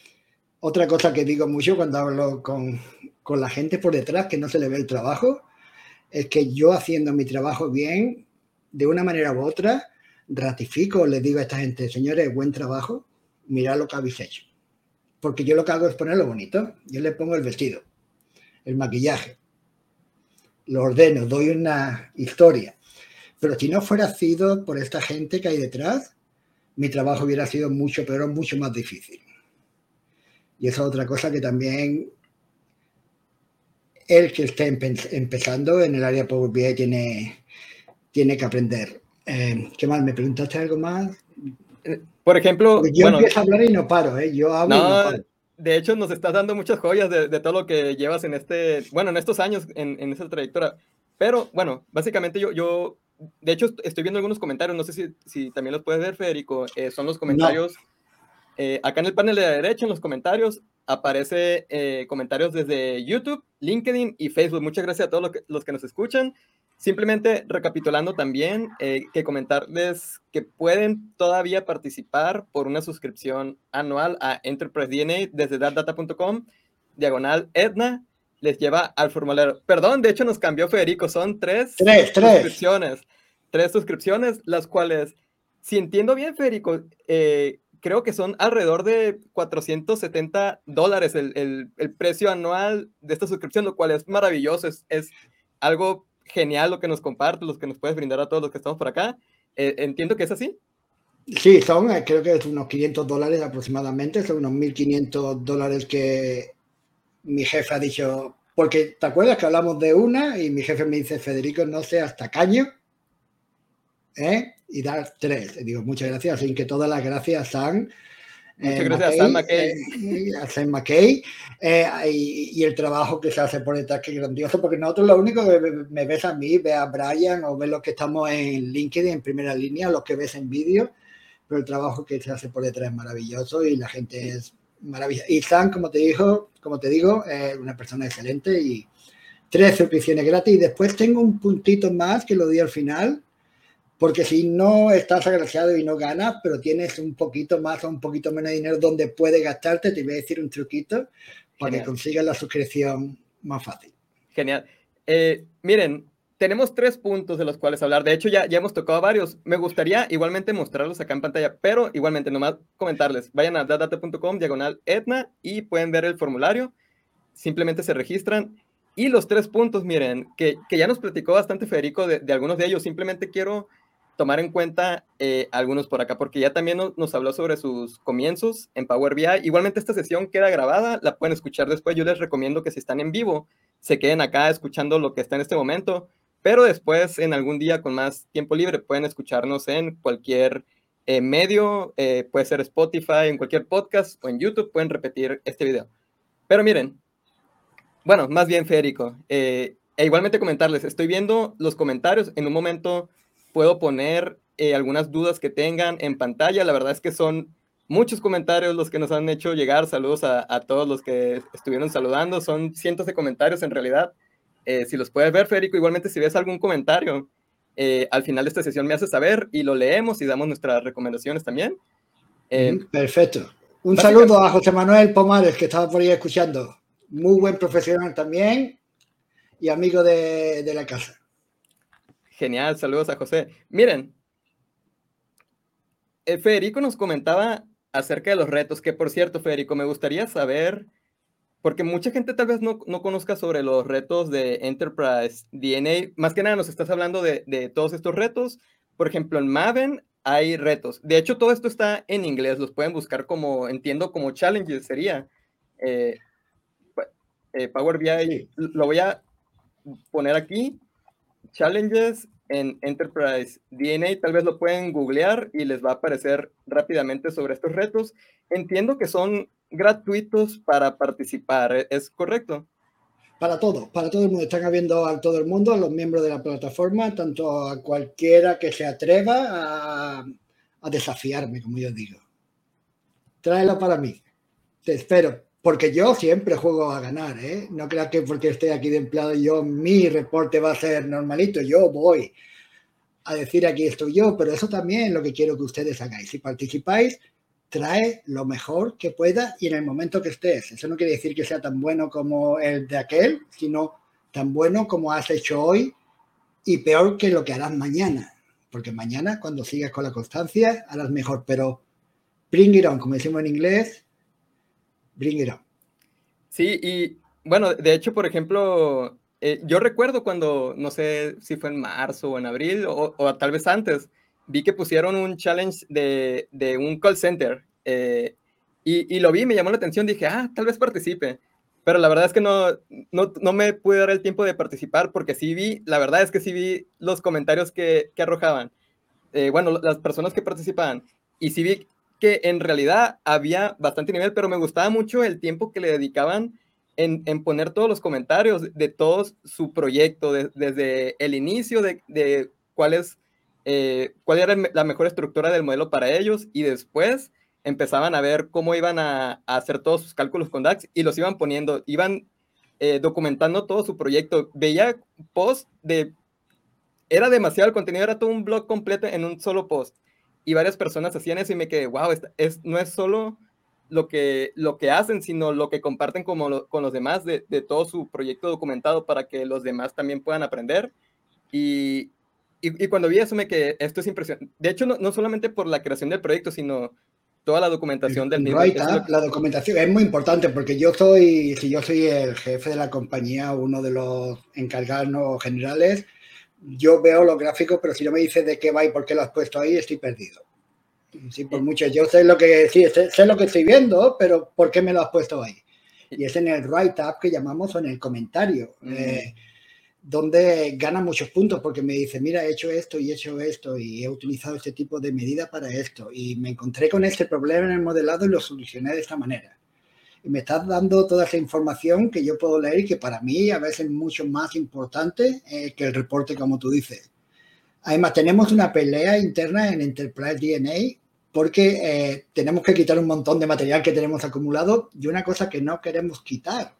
otra cosa que digo mucho cuando hablo con, con la gente por detrás, que no se le ve el trabajo, es que yo haciendo mi trabajo bien, de una manera u otra, ratifico, les digo a esta gente, señores, buen trabajo, mirad lo que habéis hecho. Porque yo lo que hago es ponerlo bonito. Yo le pongo el vestido, el maquillaje, lo ordeno, doy una historia. Pero si no fuera sido por esta gente que hay detrás, mi trabajo hubiera sido mucho peor, mucho más difícil. Y esa es otra cosa que también el que esté empezando en el área Power tiene, tiene que aprender. Eh, ¿Qué más? ¿Me preguntaste algo más? Eh, por ejemplo, yo empiezo a hablar y no paro, ¿eh? Yo hablo y no paro. De hecho, nos estás dando muchas joyas de, todo lo que llevas en este, bueno, en estos años, en, en esa trayectoria. Pero, bueno, básicamente yo, yo, de hecho, estoy viendo algunos comentarios, no sé si, si también los puedes ver, Federico. Eh, son los comentarios, acá en el panel de la derecha, en los comentarios, aparece comentarios desde YouTube, LinkedIn y Facebook. Muchas gracias a todos los que, los que nos escuchan. Simplemente recapitulando también, eh, que comentarles que pueden todavía participar por una suscripción anual a Enterprise DNA desde datdata.com, diagonal Edna, les lleva al formulario. Perdón, de hecho nos cambió Federico, son tres, tres, suscripciones. Tres suscripciones, las cuales, si entiendo bien, Federico, eh, creo que son alrededor de 470 dólares el, el, precio anual de esta suscripción, lo cual es maravilloso, es, es algo genial lo que nos compartes, lo que nos puedes brindar a todos los que estamos por acá. Eh, entiendo que es así. Sí, son, eh, creo que es unos 500 dólares aproximadamente, son unos 1.500 dólares que mi jefe ha dicho, porque te acuerdas que hablamos de una y mi jefe me dice, Federico, no seas tacaño, ¿eh? y dar tres. Y digo, muchas gracias, sin que todas las gracias sean Muchas eh, gracias a Sam McKay. Eh, a Sam McKay eh, y, el trabajo que se hace por detrás, que es grandioso, porque nosotros lo único que me ves a mí, ve a Brian o ves los que estamos en LinkedIn en primera línea, los que ves en vídeo, pero el trabajo que se hace por detrás es maravilloso y la gente es maravillosa. Y Sam, como te dijo, como te digo, es una persona excelente y tres suscripciones gratis. Y después tengo un puntito más que lo di al final, porque si no estás agraciado y no ganas, pero tienes un poquito más o un poquito menos de dinero donde puedes gastarte, te voy a decir un truquito para que consigas la suscripción más fácil. Genial. Eh, miren, tenemos tres puntos de los cuales hablar. De hecho, ya, ya hemos tocado varios. Me gustaría igualmente mostrarlos acá en pantalla, pero igualmente nomás comentarles. Vayan a dadata.com, diagonal Etna, y pueden ver el formulario. Simplemente se registran. Y los tres puntos, miren, que, que ya nos platicó bastante Federico de, de algunos de ellos. Simplemente quiero tomar en cuenta eh, algunos por acá, porque ya también nos, habló sobre sus comienzos en Power BI. Igualmente esta sesión queda grabada, la pueden escuchar después. Yo les recomiendo que si están en vivo, se queden acá escuchando lo que está en este momento, pero después en algún día con más tiempo libre pueden escucharnos en cualquier eh, medio, eh, puede ser Spotify, en cualquier podcast o en YouTube, pueden repetir este video. Pero miren, bueno, más bien Federico. Eh, e igualmente comentarles, estoy viendo los comentarios. En un momento puedo poner eh, algunas dudas que tengan en pantalla. La verdad es que son muchos comentarios los que nos han hecho llegar. Saludos a, todos los que estuvieron saludando. Son cientos de comentarios en realidad. Eh, si los puedes ver, Federico, igualmente si ves algún comentario, eh, al final de esta sesión me haces saber y lo leemos y damos nuestras recomendaciones también. Perfecto. Un saludo a José Manuel Pomares, que estaba por ahí escuchando. Muy buen profesional también y amigo de, de la casa. Genial, saludos a José. Miren, eh, Federico nos comentaba acerca de los retos, que por cierto, Federico, me gustaría saber, porque mucha gente tal vez no, no conozca sobre los retos de Enterprise DNA, más que nada nos estás hablando de, de, todos estos retos. Por ejemplo, en Maven hay retos. De hecho, todo esto está en inglés, los pueden buscar como, entiendo, como challenges sería. Eh, eh, Power BI, lo voy a poner aquí, challenges en Enterprise DNA, tal vez lo pueden googlear y les va a aparecer rápidamente sobre estos retos. Entiendo que son gratuitos para participar, ¿e-, ¿es correcto? Para todo, para todo el mundo. Están habiendo a todo el mundo, a los miembros de la plataforma, tanto a cualquiera que se atreva a, a desafiarme, como yo digo. Tráelo para mí. Te espero. Porque yo siempre juego a ganar, ¿eh? No creas que porque esté aquí de empleado yo, mi reporte va a ser normalito. Yo voy a decir aquí estoy yo, pero eso también es lo que quiero que ustedes hagáis. Si participáis, trae lo mejor que pueda y en el momento que estés. Eso no quiere decir que sea tan bueno como el de aquel, sino tan bueno como has hecho hoy y peor que lo que harás mañana. Porque mañana, cuando sigas con la constancia, harás mejor. Pero bring it on, como decimos en inglés, bring it Sí, y bueno, de hecho, por ejemplo, eh, yo recuerdo cuando, no sé si fue en marzo o en abril o, tal vez antes, vi que pusieron un challenge de, de un call center eh, y, y, lo vi, me llamó la atención, dije, ah, tal vez participe. Pero la verdad es que no, no, no, me pude dar el tiempo de participar porque sí vi, la verdad es que sí vi los comentarios que, que arrojaban. Eh, bueno, las personas que participaban. Y sí vi que en realidad había bastante nivel, pero me gustaba mucho el tiempo que le dedicaban en, en poner todos los comentarios de todo su proyecto, desde el inicio de, de cuál, eh, cuál era la mejor estructura del modelo para ellos y después empezaban a ver cómo iban a, a hacer todos sus cálculos con DAX y los iban poniendo, iban eh, documentando todo su proyecto. Veía post de... Era demasiado el contenido, era todo un blog completo en un solo post y varias personas hacían eso y me quedé, wow, es, no es solo lo que, lo que hacen, sino lo que comparten como con los demás de, de, todo su proyecto documentado para que los demás también puedan aprender. Y, y, cuando vi eso me quedé, esto es impresionante. De hecho, no, no, solamente por la creación del proyecto, sino toda la documentación del nivel. La documentación es muy importante porque yo soy, si yo soy el jefe de la compañía, uno de los encargados generales, yo veo los gráficos, pero si no me dices de qué va y por qué lo has puesto ahí, estoy perdido. Sí, por mucho, yo sé lo que sí, sé, lo que estoy viendo, pero ¿por qué me lo has puesto ahí? Y es en el write-up que llamamos o en el comentario, mm. eh, donde gana muchos puntos porque me dice, mira, he hecho esto y he hecho esto y he utilizado este tipo de medida para esto y me encontré con este problema en el modelado y lo solucioné de esta manera me estás dando toda esa información que yo puedo leer y que para mí a veces es mucho más importante eh, que el reporte, como tú dices. Además, tenemos una pelea interna en Enterprise DNA porque eh, tenemos que quitar un montón de material que tenemos acumulado y una cosa que no queremos quitar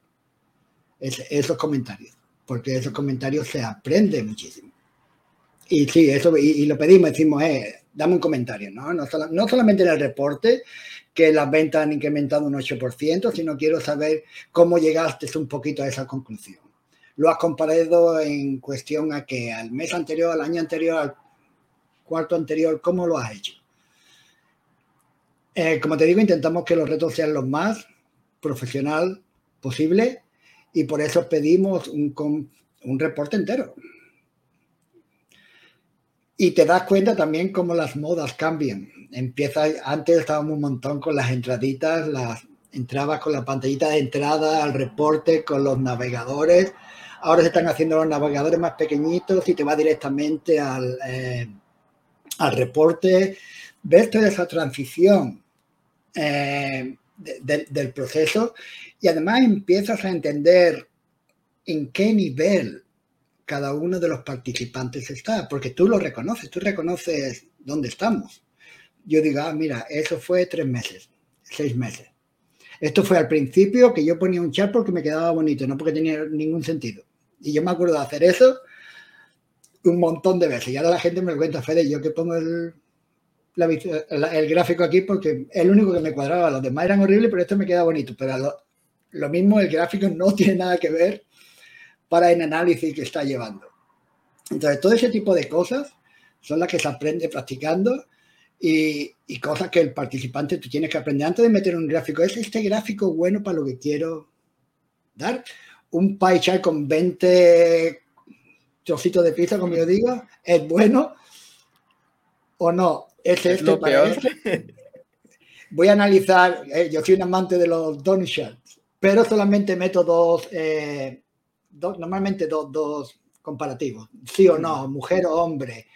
es esos comentarios, porque esos comentarios se aprende muchísimo. Y sí, eso, y, lo pedimos, decimos, eh, dame un comentario, ¿no? No, no solamente en el reporte, que las ventas han incrementado un 8%, sino quiero saber cómo llegaste un poquito a esa conclusión. ¿Lo has comparado en cuestión a que al mes anterior, al año anterior, al cuarto anterior, cómo lo has hecho? Eh, como te digo, intentamos que los retos sean los más profesional posible y por eso pedimos un, un reporte entero. Y te das cuenta también cómo las modas cambian empieza, antes estábamos un montón con las entraditas, las entrabas con la pantallita de entrada al reporte, con los navegadores. Ahora se están haciendo los navegadores más pequeñitos y te va directamente al, eh, al reporte. Ves toda esa transición eh, del proceso y además empiezas a entender en qué nivel cada uno de los participantes está, porque tú lo reconoces, tú reconoces dónde estamos. Yo digo, ah, mira, eso fue tres meses, seis meses. Esto fue al principio que yo ponía un chat porque me quedaba bonito, no porque tenía ningún sentido. Y yo me acuerdo de hacer eso un montón de veces. Y ahora la gente me lo cuenta, Fede, yo que pongo el, el gráfico aquí porque es el único que me cuadraba. Los demás eran horribles, pero esto me queda bonito. Pero lo, lo mismo, el gráfico no tiene nada que ver para el análisis que está llevando. Entonces, todo ese tipo de cosas son las que se aprende practicando y, y, cosas que el participante tú tienes que aprender antes de meter un gráfico. ¿Es este gráfico bueno para lo que quiero dar? Un pie chart con 20 trocitos de pizza, como yo digo, ¿es bueno o no? ¿Es, este lo peor. Voy a analizar, eh, yo soy un amante de los donut pero solamente meto dos, eh, dos normalmente dos, dos, comparativos, sí o no, mujer o hombre,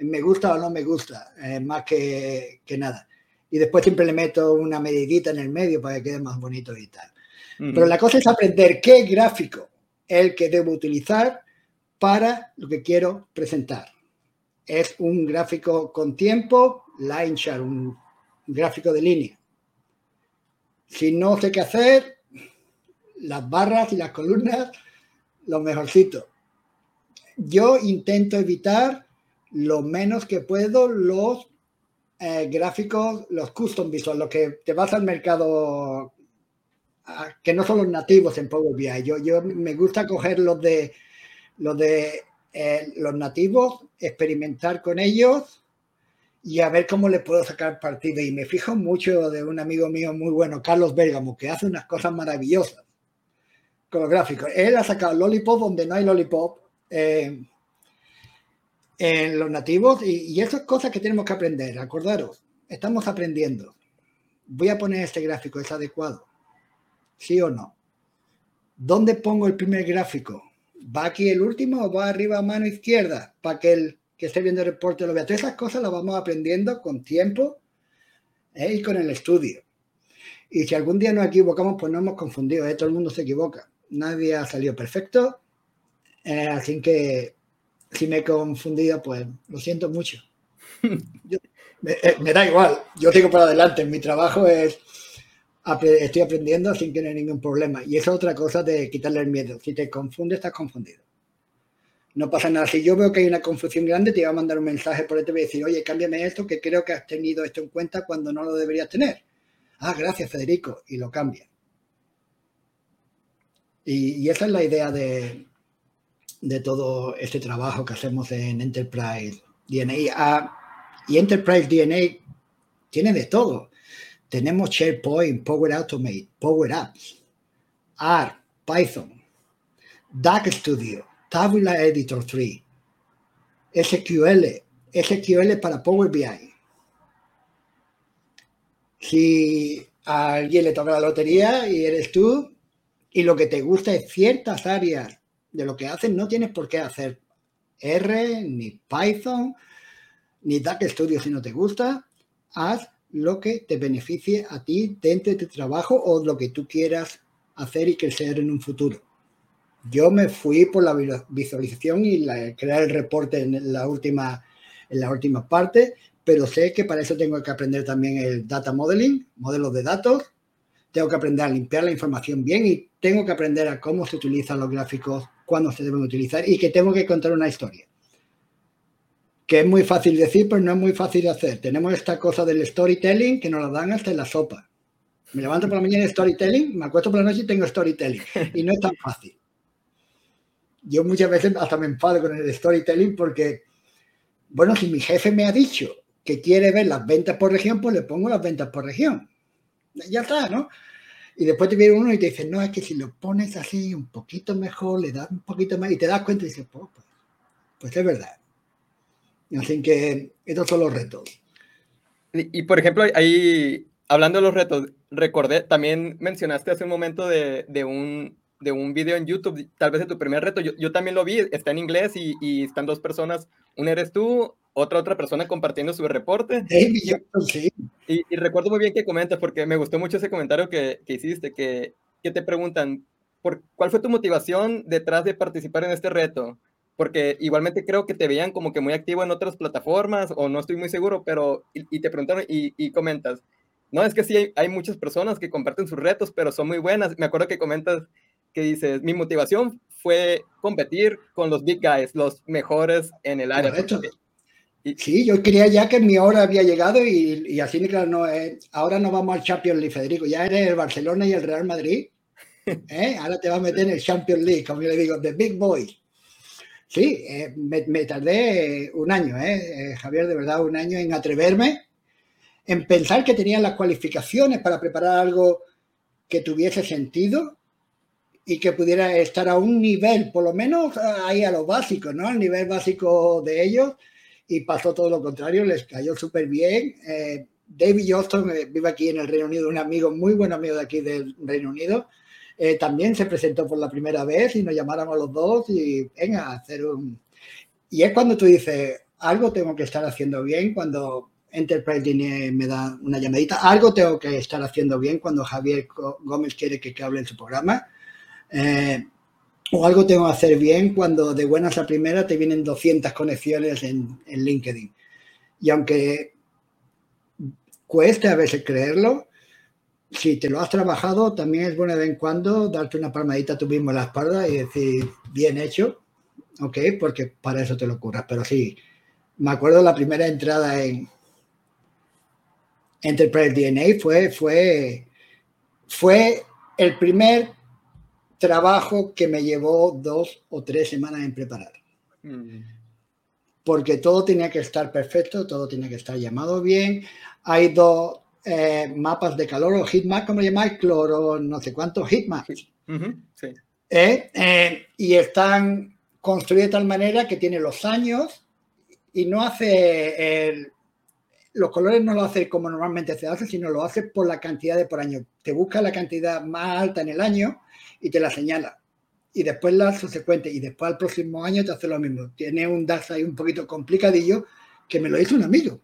me gusta o no me gusta, eh, más que, que, nada. Y después siempre le meto una medidita en el medio para que quede más bonito y tal. Pero la cosa es aprender qué gráfico el que debo utilizar para lo que quiero presentar. Es un gráfico con tiempo, line chart, un gráfico de línea. Si no sé qué hacer, las barras y las columnas, lo mejorcito. Yo intento evitar lo menos que puedo los eh, gráficos, los custom visual, lo que te vas al mercado, que no son los nativos en Power BI. Yo, yo me gusta coger los de los de eh, los nativos, experimentar con ellos y a ver cómo le puedo sacar partido. Y me fijo mucho de un amigo mío muy bueno, Carlos Bergamo, que hace unas cosas maravillosas con los gráficos. Él ha sacado Lollipop donde no hay Lollipop eh, en los nativos y, y esas cosas que tenemos que aprender. Acordaros, estamos aprendiendo. Voy a poner este gráfico, ¿es adecuado? ¿Sí o no? ¿Dónde pongo el primer gráfico? ¿Va aquí el último o va arriba a mano izquierda? Para que el que esté viendo el reporte lo vea. Todas esas cosas las vamos aprendiendo con tiempo ¿eh? y con el estudio. Y si algún día nos equivocamos, pues no hemos confundido. ¿eh? Todo el mundo se equivoca. Nadie ha salido perfecto. Eh, así que si me he confundido, pues lo siento mucho. me, eh, me, da igual. Yo sigo para adelante. Mi trabajo es estoy aprendiendo sin tener ningún problema. Y es otra cosa de quitarle el miedo. Si te confunde, estás confundido. No pasa nada. Si yo veo que hay una confusión grande, te voy a mandar un mensaje por este y decir, oye, cámbiame esto, que creo que has tenido esto en cuenta cuando no lo deberías tener. Ah, gracias, Federico. Y lo cambia. Y, esa es la idea de, de, todo este trabajo que hacemos en Enterprise DNA. Ah, y Enterprise DNA tiene de todo tenemos SharePoint, Power Automate, Power Apps, R, Python, DAC Studio, Tabular Editor 3, SQL, SQL para Power BI. Si a alguien le toca la lotería y eres tú, y lo que te gusta es ciertas áreas de lo que hacen, no tienes por qué hacer R, ni Python, ni DAC Studio si no te gusta, haz lo que te beneficie a ti dentro de tu trabajo o lo que tú quieras hacer y crecer en un futuro. Yo me fui por la visualización y la, crear el reporte en la, última, en la última parte, pero sé que para eso tengo que aprender también el data modeling, modelos de datos, tengo que aprender a limpiar la información bien y tengo que aprender a cómo se utilizan los gráficos, cuándo se deben utilizar y que tengo que contar una historia que es muy fácil decir, pero no es muy fácil hacer. Tenemos esta cosa del storytelling que nos la dan hasta en la sopa. Me levanto por la mañana y storytelling, me acuesto por la noche y tengo storytelling. Y no es tan fácil. Yo muchas veces hasta me enfado con el storytelling porque, bueno, si mi jefe me ha dicho que quiere ver las ventas por región, pues le pongo las ventas por región. Ya está, ¿no? Y después te viene uno y te dice, no, es que si lo pones así un poquito mejor, le das un poquito más, y te das cuenta y dices, pues, pues, pues es verdad Así que estos son los retos. Y, por ejemplo, ahí, hablando de los retos, recordé, también mencionaste hace un momento de, de un, de un video en YouTube, tal vez de tu primer reto. Yo, yo también lo vi, está en inglés y, y, están dos personas. Una eres tú, otra otra persona compartiendo su reporte. sí. y, y, recuerdo muy bien que comentas, porque me gustó mucho ese comentario que, que hiciste, que, que te preguntan, por, ¿cuál fue tu motivación detrás de participar en este reto? Porque igualmente creo que te veían como que muy activo en otras plataformas, o no estoy muy seguro, pero, y, te preguntaron y, y, comentas, no, es que sí, hay, hay, muchas personas que comparten sus retos, pero son muy buenas. Me acuerdo que comentas que dices, mi motivación fue competir con los big guys, los mejores en el área. Sí, yo creía ya que mi hora había llegado y, y así, claro, no, eh, ahora no vamos al Champions League, Federico, ya eres el Barcelona y el Real Madrid, ¿eh? ahora te vas a meter en el Champions League, como yo le digo, The Big Boy. Sí, eh, me, me, tardé un año, ¿eh? Javier, de verdad, un año en atreverme, en pensar que tenía las cualificaciones para preparar algo que tuviese sentido y que pudiera estar a un nivel, por lo menos ahí a lo básico, ¿no? Al nivel básico de ellos y pasó todo lo contrario, les cayó súper bien. Eh, David Johnston eh, vive aquí en el Reino Unido, un amigo, muy buen amigo de aquí del Reino Unido. Eh, también se presentó por la primera vez y nos llamaron a los dos y venga a hacer un... Y es cuando tú dices, algo tengo que estar haciendo bien cuando Enterprise me da una llamadita, algo tengo que estar haciendo bien cuando Javier Gómez quiere que, que hable en su programa. Eh, o algo tengo que hacer bien cuando de buenas a primera te vienen 200 conexiones en, LinkedIn. Y aunque cueste a veces creerlo, si te lo has trabajado, también es bueno de vez en cuando darte una palmadita tú mismo en la espalda y decir, bien hecho, ok, porque para eso te lo curras. Pero sí, me acuerdo la primera entrada en Enterprise DNA fue, fue, fue el primer trabajo que me llevó dos o tres semanas en preparar. Mm. Porque todo tenía que estar perfecto, todo tenía que estar llamado bien. Hay dos eh, mapas de calor o heatmap, como llamáis, cloro, no sé cuántos heatmaps. Eh, eh, y están construidos de tal manera que tiene los años y no hace el, los colores no lo hace como normalmente se hace, sino lo hace por la cantidad de por año. Te busca la cantidad más alta en el año y te la señala. Y después la subsecuente, y después al próximo año te hace lo mismo. Tiene un DAX ahí un poquito complicadillo que me lo hizo un amigo.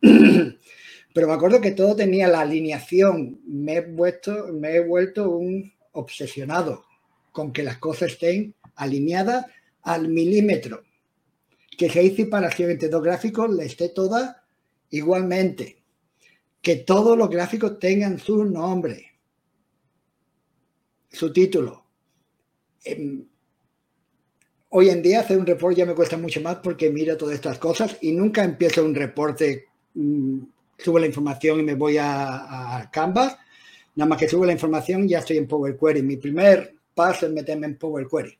Pero me acuerdo que todo tenía la alineación. Me he, vuelto, me he vuelto un obsesionado con que las cosas estén alineadas al milímetro. Que si hay separación entre dos gráficos, le esté toda igualmente. Que todos los gráficos tengan su nombre su título. Em, hoy en día hacer un reporte ya me cuesta mucho más porque miro todas estas cosas y nunca empiezo un reporte, mm, subo la información y me voy a, a, Canvas. Nada más que subo la información ya estoy en Power Query. Mi primer paso es meterme en Power Query.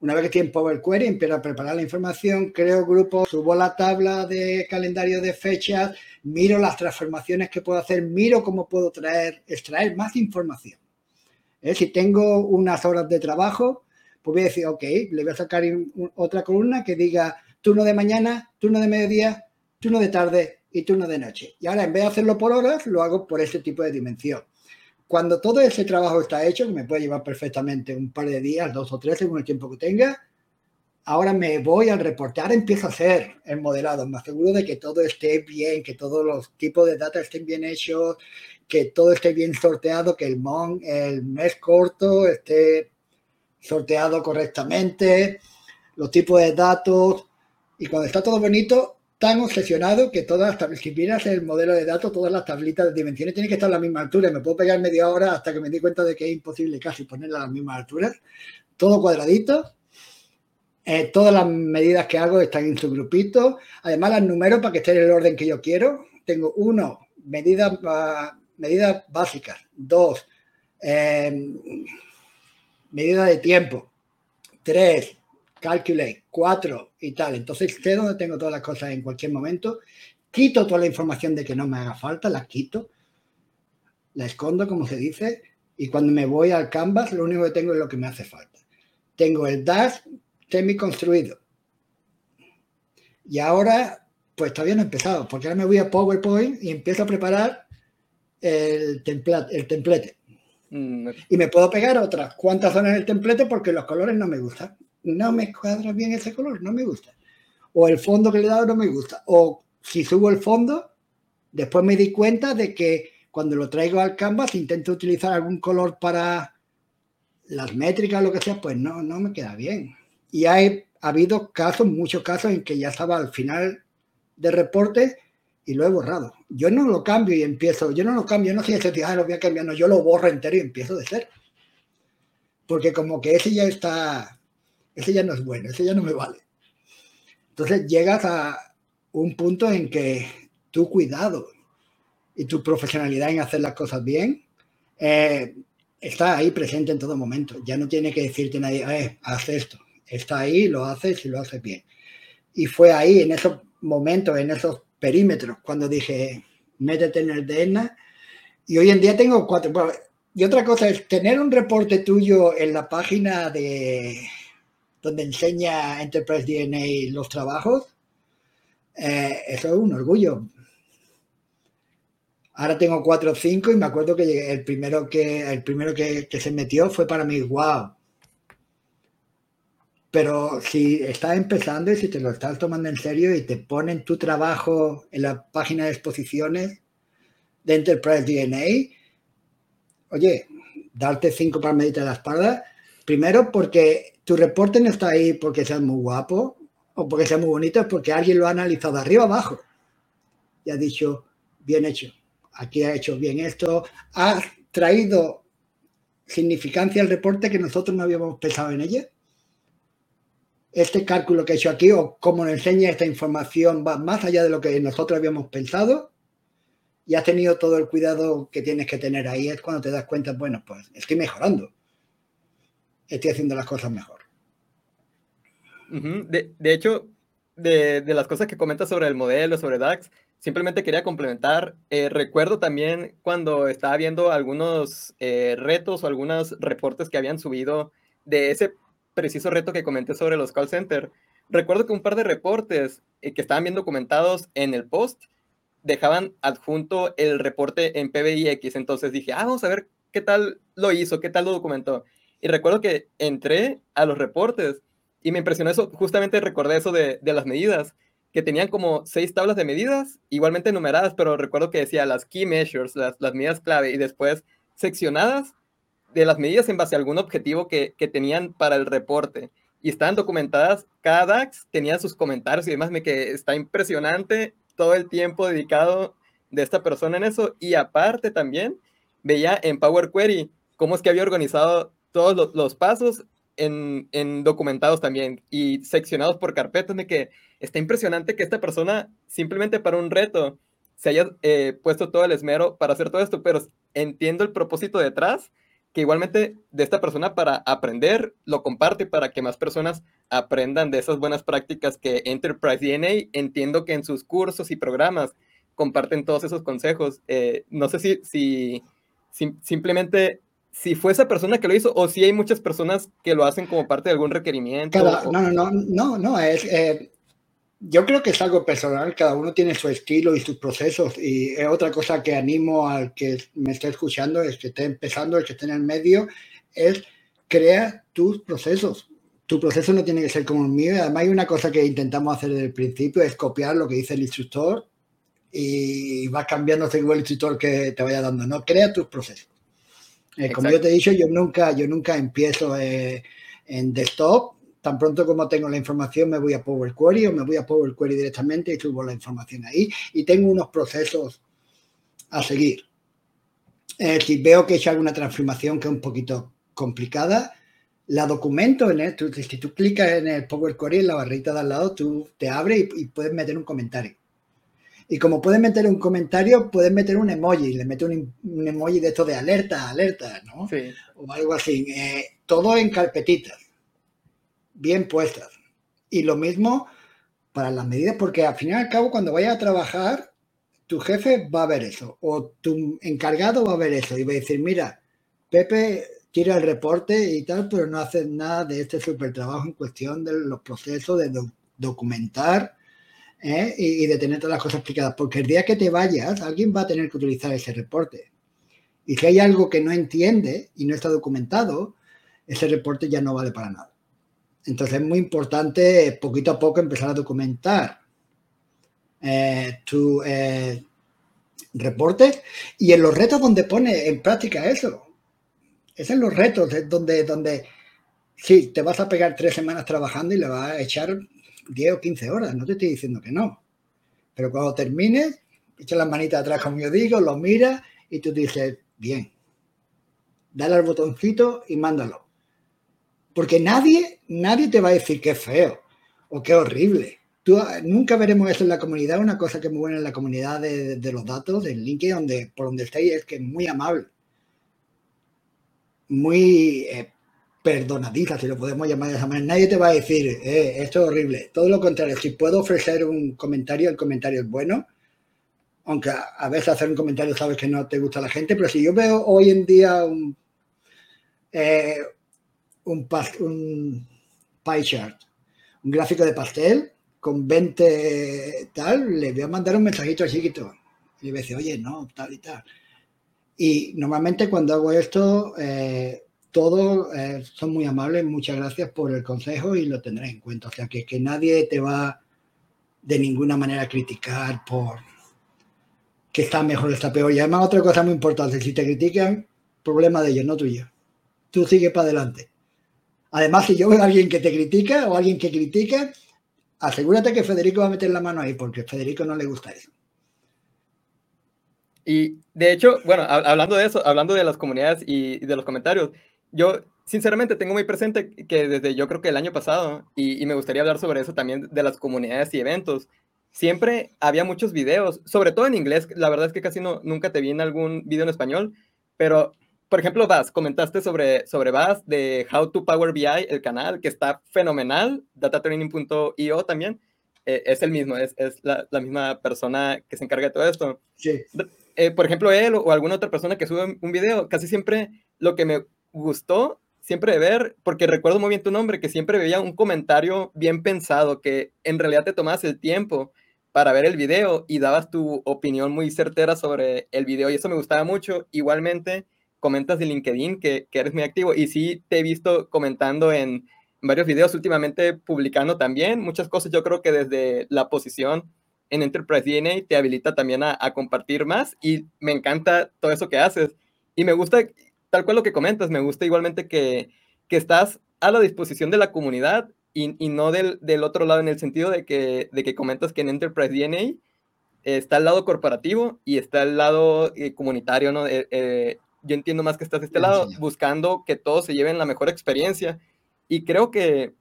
Una vez que estoy en Power Query, empiezo a preparar la información, creo grupos, subo la tabla de calendario de fechas, miro las transformaciones que puedo hacer, miro cómo puedo traer, extraer más información. ¿Eh? Si tengo unas horas de trabajo, pues decir, ok, le voy a sacar otra columna que diga turno de mañana, turno de mediodía, turno de tarde y turno de noche. Y ahora, en vez de hacerlo por horas, lo hago por este tipo de dimensión. Cuando todo ese trabajo está hecho, que me puede llevar perfectamente un par de días, dos o tres, según el tiempo que tenga, ahora me voy al reportar, empiezo a hacer el modelado, me aseguro de que todo esté bien, que todos los tipos de data estén bien hechos, que todo esté bien sorteado, que el, mon, el mes corto esté sorteado correctamente, los tipos de datos, y cuando está todo bonito, tan obsesionado que todas las tablitas, si miras el modelo de datos, todas las tablitas de dimensiones tienen que estar a la misma altura. Me puedo pegar media hora hasta que me di cuenta de que es imposible casi ponerlas a la misma altura. Todo cuadradito. Eh, todas las medidas que hago están en su grupito. Además, las números para que esté en el orden que yo quiero. Tengo uno, medidas medidas básicas. Dos, eh, medida de tiempo. Tres, calculate. Cuatro, y tal. Entonces sé dónde tengo todas las cosas en cualquier momento. Quito toda la información de que no me haga falta, la quito. La escondo, como se dice. Y cuando me voy al Canvas, lo único que tengo es lo que me hace falta. Tengo el dash semi construido. Y ahora, pues todavía no he empezado, porque ahora me voy a PowerPoint y empiezo a preparar el, template, el templete. Mm, y me puedo pegar otras cuantas zonas del templete porque los colores no me gustan. No me cuadra bien ese color, no me gusta. O el fondo que le he dado no me gusta. O si subo el fondo, después me di cuenta de que cuando lo traigo al canvas intento utilizar algún color para las métricas, lo que sea, pues no, no me queda bien. Y hay ha habido casos, muchos casos en que ya estaba al final del reporte y lo he borrado. Yo no lo cambio y empiezo, yo no lo cambio, no sé si ah, lo voy a cambiar, no, yo lo borro entero y empiezo de cero. Porque como que ese ya está, ese ya no es bueno, ese ya no me vale. Entonces llegas a un punto en que tu cuidado y tu profesionalidad en hacer las cosas bien eh, está ahí presente en todo momento. Ya no tiene que decirte nadie, eh, haz esto. Está ahí, lo haces y lo haces bien. Y fue ahí, en esos momentos, en esos perímetros, cuando dije, métete en el DNA. Y hoy en día tengo cuatro. y otra cosa es tener un reporte tuyo en la página de donde enseña Enterprise DNA los trabajos. Eh, eso es un orgullo. Ahora tengo cuatro o cinco y me acuerdo que el primero que, el primero que, que se metió fue para mí, wow. Pero si estás empezando y si te lo estás tomando en serio y te ponen tu trabajo en la página de exposiciones de Enterprise DNA, oye, darte cinco palmaditas de la espalda, primero porque tu reporte no está ahí porque seas muy guapo o porque sea muy bonito, es porque alguien lo ha analizado arriba abajo y ha dicho, bien hecho aquí ha hecho bien esto, ha traído significancia al reporte que nosotros no habíamos pensado en ella. Este cálculo que he hecho aquí o cómo nos enseña esta información va más allá de lo que nosotros habíamos pensado y has tenido todo el cuidado que tienes que tener ahí. Es cuando te das cuenta, bueno, pues estoy mejorando, estoy haciendo las cosas mejor. de, hecho, de, de, las cosas que comentas sobre el modelo, sobre DAX, simplemente quería complementar. Eh, recuerdo también cuando estaba viendo algunos eh, retos o algunos reportes que habían subido de ese preciso reto que comenté sobre los call center. Recuerdo que un par de reportes eh, que estaban bien documentados en el post dejaban adjunto el reporte en PBIX. Entonces dije, ah, vamos a ver qué tal lo hizo, qué tal lo documentó. Y recuerdo que entré a los reportes y me impresionó eso, justamente recordé eso de, de las medidas que tenían como seis tablas de medidas, igualmente numeradas, pero recuerdo que decía las key measures, las, las medidas clave, y después seccionadas de las medidas en base a algún objetivo que, que tenían para el reporte. Y estaban documentadas, cada DAX tenía sus comentarios y demás, me que está impresionante todo el tiempo dedicado de esta persona en eso. Y aparte también veía en Power Query cómo es que había organizado todos los, pasos en, en, documentados también y seccionados por carpetas, de que está impresionante que esta persona simplemente para un reto se haya eh, puesto todo el esmero para hacer todo esto, pero entiendo el propósito detrás, que igualmente de esta persona para aprender lo comparte para que más personas aprendan de esas buenas prácticas que Enterprise DNA, entiendo que en sus cursos y programas comparten todos esos consejos. Eh, no sé si, si, si simplemente si fue esa persona que lo hizo o si hay muchas personas que lo hacen como parte de algún requerimiento. no, no, no, no, no, es, eh, yo creo que es algo personal, cada uno tiene su estilo y sus procesos y es otra cosa que animo al que me esté escuchando, el que esté empezando, el que esté en el medio, es crea tus procesos. Tu proceso no tiene que ser como el mío. Además hay una cosa que intentamos hacer desde el principio, es copiar lo que dice el instructor y vas cambiando según el instructor que te vaya dando. No, crea tus procesos. Eh, como yo te he dicho, yo nunca, yo nunca empiezo eh, en desktop. Tan pronto como tengo la información, me voy a Power Query o me voy a Power Query directamente y subo la información ahí. Y tengo unos procesos a seguir. Eh, si veo que he hecho alguna transformación que es un poquito complicada, la documento en el, si tú clicas en el Power Query en la barrita de al lado, tú te abre y puedes meter un comentario. Y como puedes meter un comentario, puedes meter un emoji, le metes un, emoji de esto de alerta, alerta, ¿no? Sí. O algo así. Eh, todo en carpetitas, bien puestas. Y lo mismo para las medidas, porque al fin y al cabo, cuando vayas a trabajar, tu jefe va a ver eso, o tu encargado va a ver eso y va a decir, mira, Pepe tira el reporte y tal, pero no hace nada de este super trabajo en cuestión de los procesos de documentar ¿eh? y, de tener todas las cosas explicadas, porque el día que te vayas, alguien va a tener que utilizar ese reporte. Y si hay algo que no entiende y no está documentado, ese reporte ya no vale para nada. Entonces es muy importante poquito a poco empezar a documentar eh, tu eh, reporte y en los retos donde pone en práctica eso. Esos son los retos, donde, donde sí, te vas a pegar tres semanas trabajando y le vas a echar 10 o 15 horas, no te estoy diciendo que no. Pero cuando termines, echa las manitas atrás, como yo digo, lo miras y tú dices, bien, dale al botoncito y mándalo. Porque nadie, nadie te va a decir que es feo o que horrible. Tú, nunca veremos eso en la comunidad. Una cosa que es muy buena en la comunidad de, los datos, del LinkedIn, donde, por donde estéis, es que es muy amable. Muy eh, perdonadiza, si lo podemos llamar de esa manera. Nadie te va a decir, eh, esto es horrible. Todo lo contrario, si puedo ofrecer un comentario, el comentario es bueno. Aunque a veces hacer un comentario sabes que no te gusta la gente, pero si yo veo hoy en día un, eh, un, un pie chart, un gráfico de pastel con 20 tal, le voy a mandar un mensajito chiquito. Y le voy a decir, oye, no, tal y tal. Y normalmente cuando hago esto, eh, todos eh, son muy amables, muchas gracias por el consejo y lo tendré en cuenta. O sea, que, que nadie te va de ninguna manera a criticar por que está mejor está peor. Y además otra cosa muy importante, si te critican, problema de ellos, no tuyo. Tú sigue para adelante. Además, si yo veo a alguien que te critica o alguien que critica, asegúrate que Federico va a meter la mano ahí, porque a Federico no le gusta eso. Y de hecho, bueno, hablando de eso, hablando de las comunidades y de los comentarios, yo sinceramente tengo muy presente que desde yo creo que el año pasado, y, me gustaría hablar sobre eso también de las comunidades y eventos, siempre había muchos videos, sobre todo en inglés, la verdad es que casi no, nunca te vi en algún video en español, pero por ejemplo, Vaz, comentaste sobre, sobre Vaz de How to Power BI, el canal, que está fenomenal, datatraining.io también, eh, es el mismo, es, es la, la, misma persona que se encarga de todo esto. Sí. Eh, por ejemplo, él o alguna otra persona que sube un video, casi siempre lo que me gustó siempre de ver, porque recuerdo muy bien tu nombre, que siempre veía un comentario bien pensado, que en realidad te tomabas el tiempo para ver el video y dabas tu opinión muy certera sobre el video y eso me gustaba mucho. Igualmente, comentas de LinkedIn que, que eres muy activo y sí te he visto comentando en varios videos últimamente, publicando también muchas cosas. Yo creo que desde la posición en Enterprise DNA te habilita también a, a compartir más y me encanta todo eso que haces. Y me gusta tal cual lo que comentas, me gusta igualmente que, que estás a la disposición de la comunidad y, y no del, del, otro lado, en el sentido de que, de que comentas que en Enterprise DNA está el lado corporativo y está el lado eh, comunitario, ¿no? Eh, eh, yo entiendo más que estás de este lado, buscando que todos se lleven la mejor experiencia. Y creo que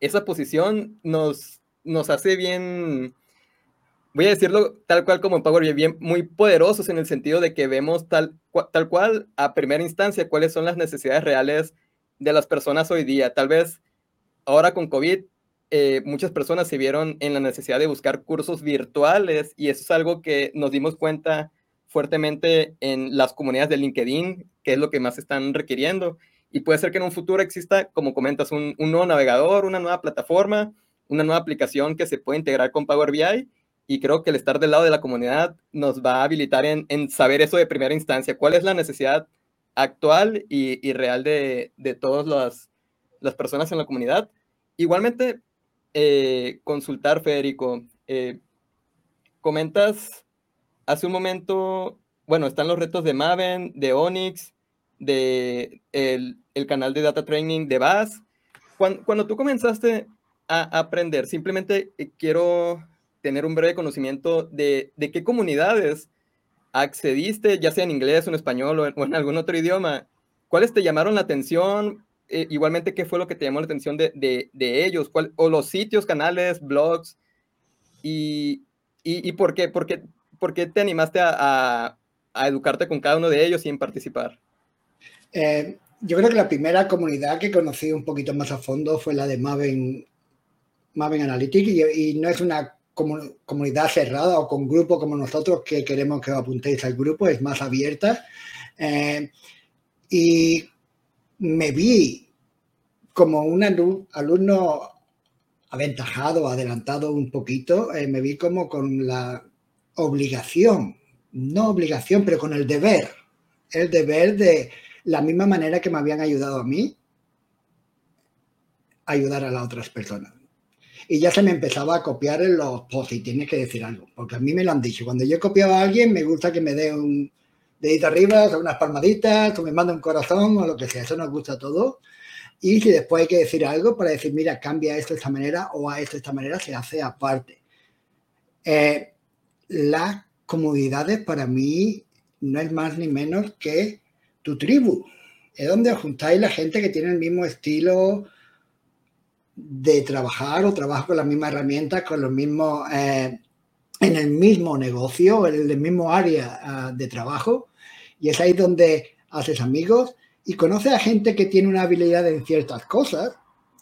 esa posición nos, nos hace bien, voy a decirlo tal cual como en Power BI, muy poderosos en el sentido de que vemos tal, tal cual a primera instancia cuáles son las necesidades reales de las personas hoy día. Tal vez ahora con COVID eh, muchas personas se vieron en la necesidad de buscar cursos virtuales y eso es algo que nos dimos cuenta fuertemente en las comunidades de LinkedIn, que es lo que más están requiriendo. Y puede ser que en un futuro exista, como comentas, un, un nuevo navegador, una nueva plataforma, una nueva aplicación que se puede integrar con Power BI y creo que el estar del lado de la comunidad nos va a habilitar en, en saber eso de primera instancia, cuál es la necesidad actual y, y real de, de todas las, las, personas en la comunidad. Igualmente, eh, consultar, Federico, eh, comentas hace un momento, bueno, están los retos de Maven, de Onyx, de el, el canal de Data Training de BAS. Cuando, cuando tú comenzaste a aprender, simplemente eh, quiero tener un breve conocimiento de, de qué comunidades accediste, ya sea en inglés o en español o en, algún otro idioma. ¿Cuáles te llamaron la atención? Eh, igualmente, ¿qué fue lo que te llamó la atención de, de, de ellos? ¿Cuál, o los sitios, canales, blogs. Y, y, y por, qué, por, qué, por, qué, te animaste a, educarte con cada uno de ellos y en participar? Eh, yo creo que la primera comunidad que conocí un poquito más a fondo fue la de Maven, Maven Analytics y, y no es una comunidad cerrada o con grupo como nosotros que queremos que os apuntéis al grupo, es más abierta. Eh, y me vi como un alumno aventajado, adelantado un poquito, eh, me vi como con la obligación, no obligación, pero con el deber, el deber de la misma manera que me habían ayudado a mí, ayudar a las otras personas y ya se me empezaba a copiar en los posts y tienes que decir algo, porque a mí me lo han dicho. Cuando yo copiaba a alguien, me gusta que me dé un dedito arriba, unas palmaditas, o me manda un corazón o lo que sea, eso nos gusta a todos. Y si después hay que decir algo para decir, mira, cambia esto de esta manera o a esto de esta manera, se hace aparte. Eh, las comodidades para mí no es más ni menos que tu tribu. Es donde juntáis la gente que tiene el mismo estilo de trabajar o trabaja con las mismas herramientas, con los mismos, eh, en el mismo negocio, en el mismo área ah, de trabajo. Y es ahí donde haces amigos y conoces a gente que tiene una habilidad en ciertas cosas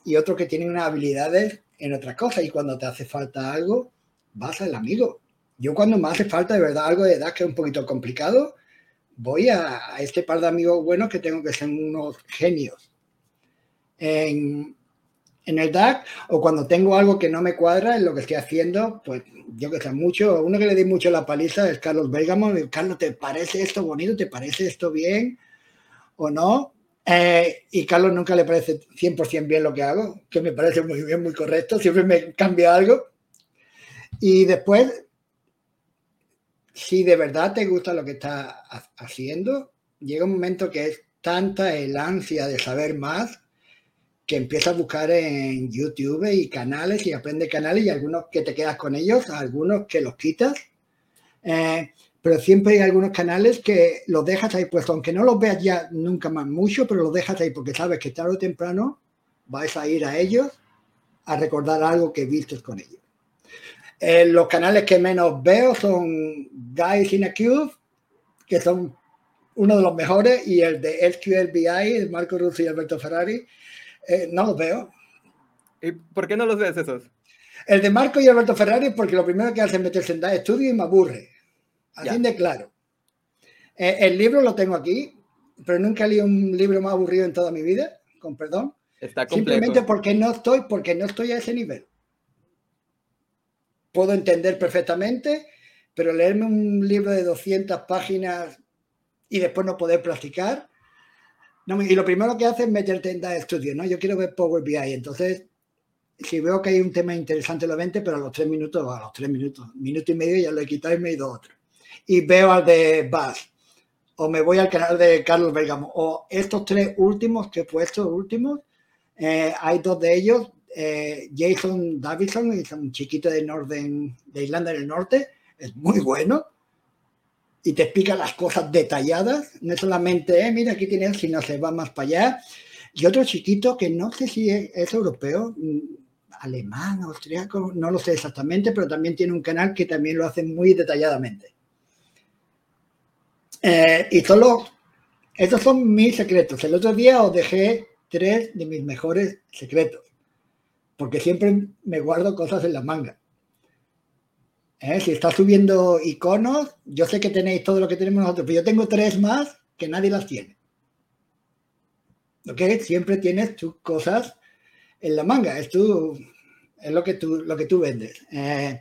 y otro que tiene unas habilidades en otras cosas. Y cuando te hace falta algo, vas al amigo. Yo cuando me hace falta de verdad algo de edad que es un poquito complicado, voy a, este par de amigos buenos que tengo que ser unos genios. En, en el DAC o cuando tengo algo que no me cuadra en lo que estoy haciendo, pues yo que sé mucho, uno que le di mucho la paliza es Carlos Bergamo. Carlos, ¿te parece esto bonito? ¿Te parece esto bien? ¿O no? Eh, y Carlos nunca le parece 100% bien lo que hago, que me parece muy bien, muy correcto, siempre me cambia algo. Y después, si de verdad te gusta lo que estás haciendo, llega un momento que es tanta el ansia de saber más que empiezas a buscar en YouTube y canales y aprende canales y algunos que te quedas con ellos, algunos que los quitas. Eh, pero siempre hay algunos canales que los dejas ahí puestos, aunque no los veas ya nunca más mucho, pero los dejas ahí porque sabes que tarde o temprano vais a ir a ellos a recordar algo que viste con ellos. Eh, los canales que menos veo son Guys in a Cube, que son uno de los mejores, y el de SQLBI, de Marco Russo y Alberto Ferrari, eh, no los veo. ¿Y por qué no los ves esos? El de Marco y Alberto Ferrari, porque lo primero que hace es meterse en dar estudio y me aburre. Así de claro. Eh, el libro lo tengo aquí, pero nunca leí un libro más aburrido en toda mi vida, con perdón. Está Simplemente porque no estoy, porque no estoy a ese nivel. Puedo entender perfectamente, pero leerme un libro de 200 páginas y después no poder practicar, y lo primero que hace es meterte en de estudio, ¿no? Yo quiero ver Power BI, entonces si veo que hay un tema interesante lo 20, pero a los tres minutos, a los tres minutos, minuto y medio ya lo he quitado y me he ido a otro. Y veo al de Buzz, o me voy al canal de Carlos Bergamo, o estos tres últimos que he puesto, últimos, eh, hay dos de ellos, eh, Jason Davidson, es un chiquito de Irlanda del Norte, es muy bueno, y te explica las cosas detalladas, no solamente, eh, mira, aquí tienes, sino se va más para allá. Y otro chiquito que no sé si es, europeo, mm, alemán, austriaco, no lo sé exactamente, pero también tiene un canal que también lo hace muy detalladamente. Eh, y solo, estos son mis secretos. El otro día os dejé tres de mis mejores secretos, porque siempre me guardo cosas en la manga. ¿Eh? Si está subiendo iconos, yo sé que tenéis todo lo que tenemos nosotros, pero yo tengo tres más que nadie las tiene. ¿Ok? Siempre tienes tus cosas en la manga, es, tu, es lo, que tú, lo que tú vendes. Eh,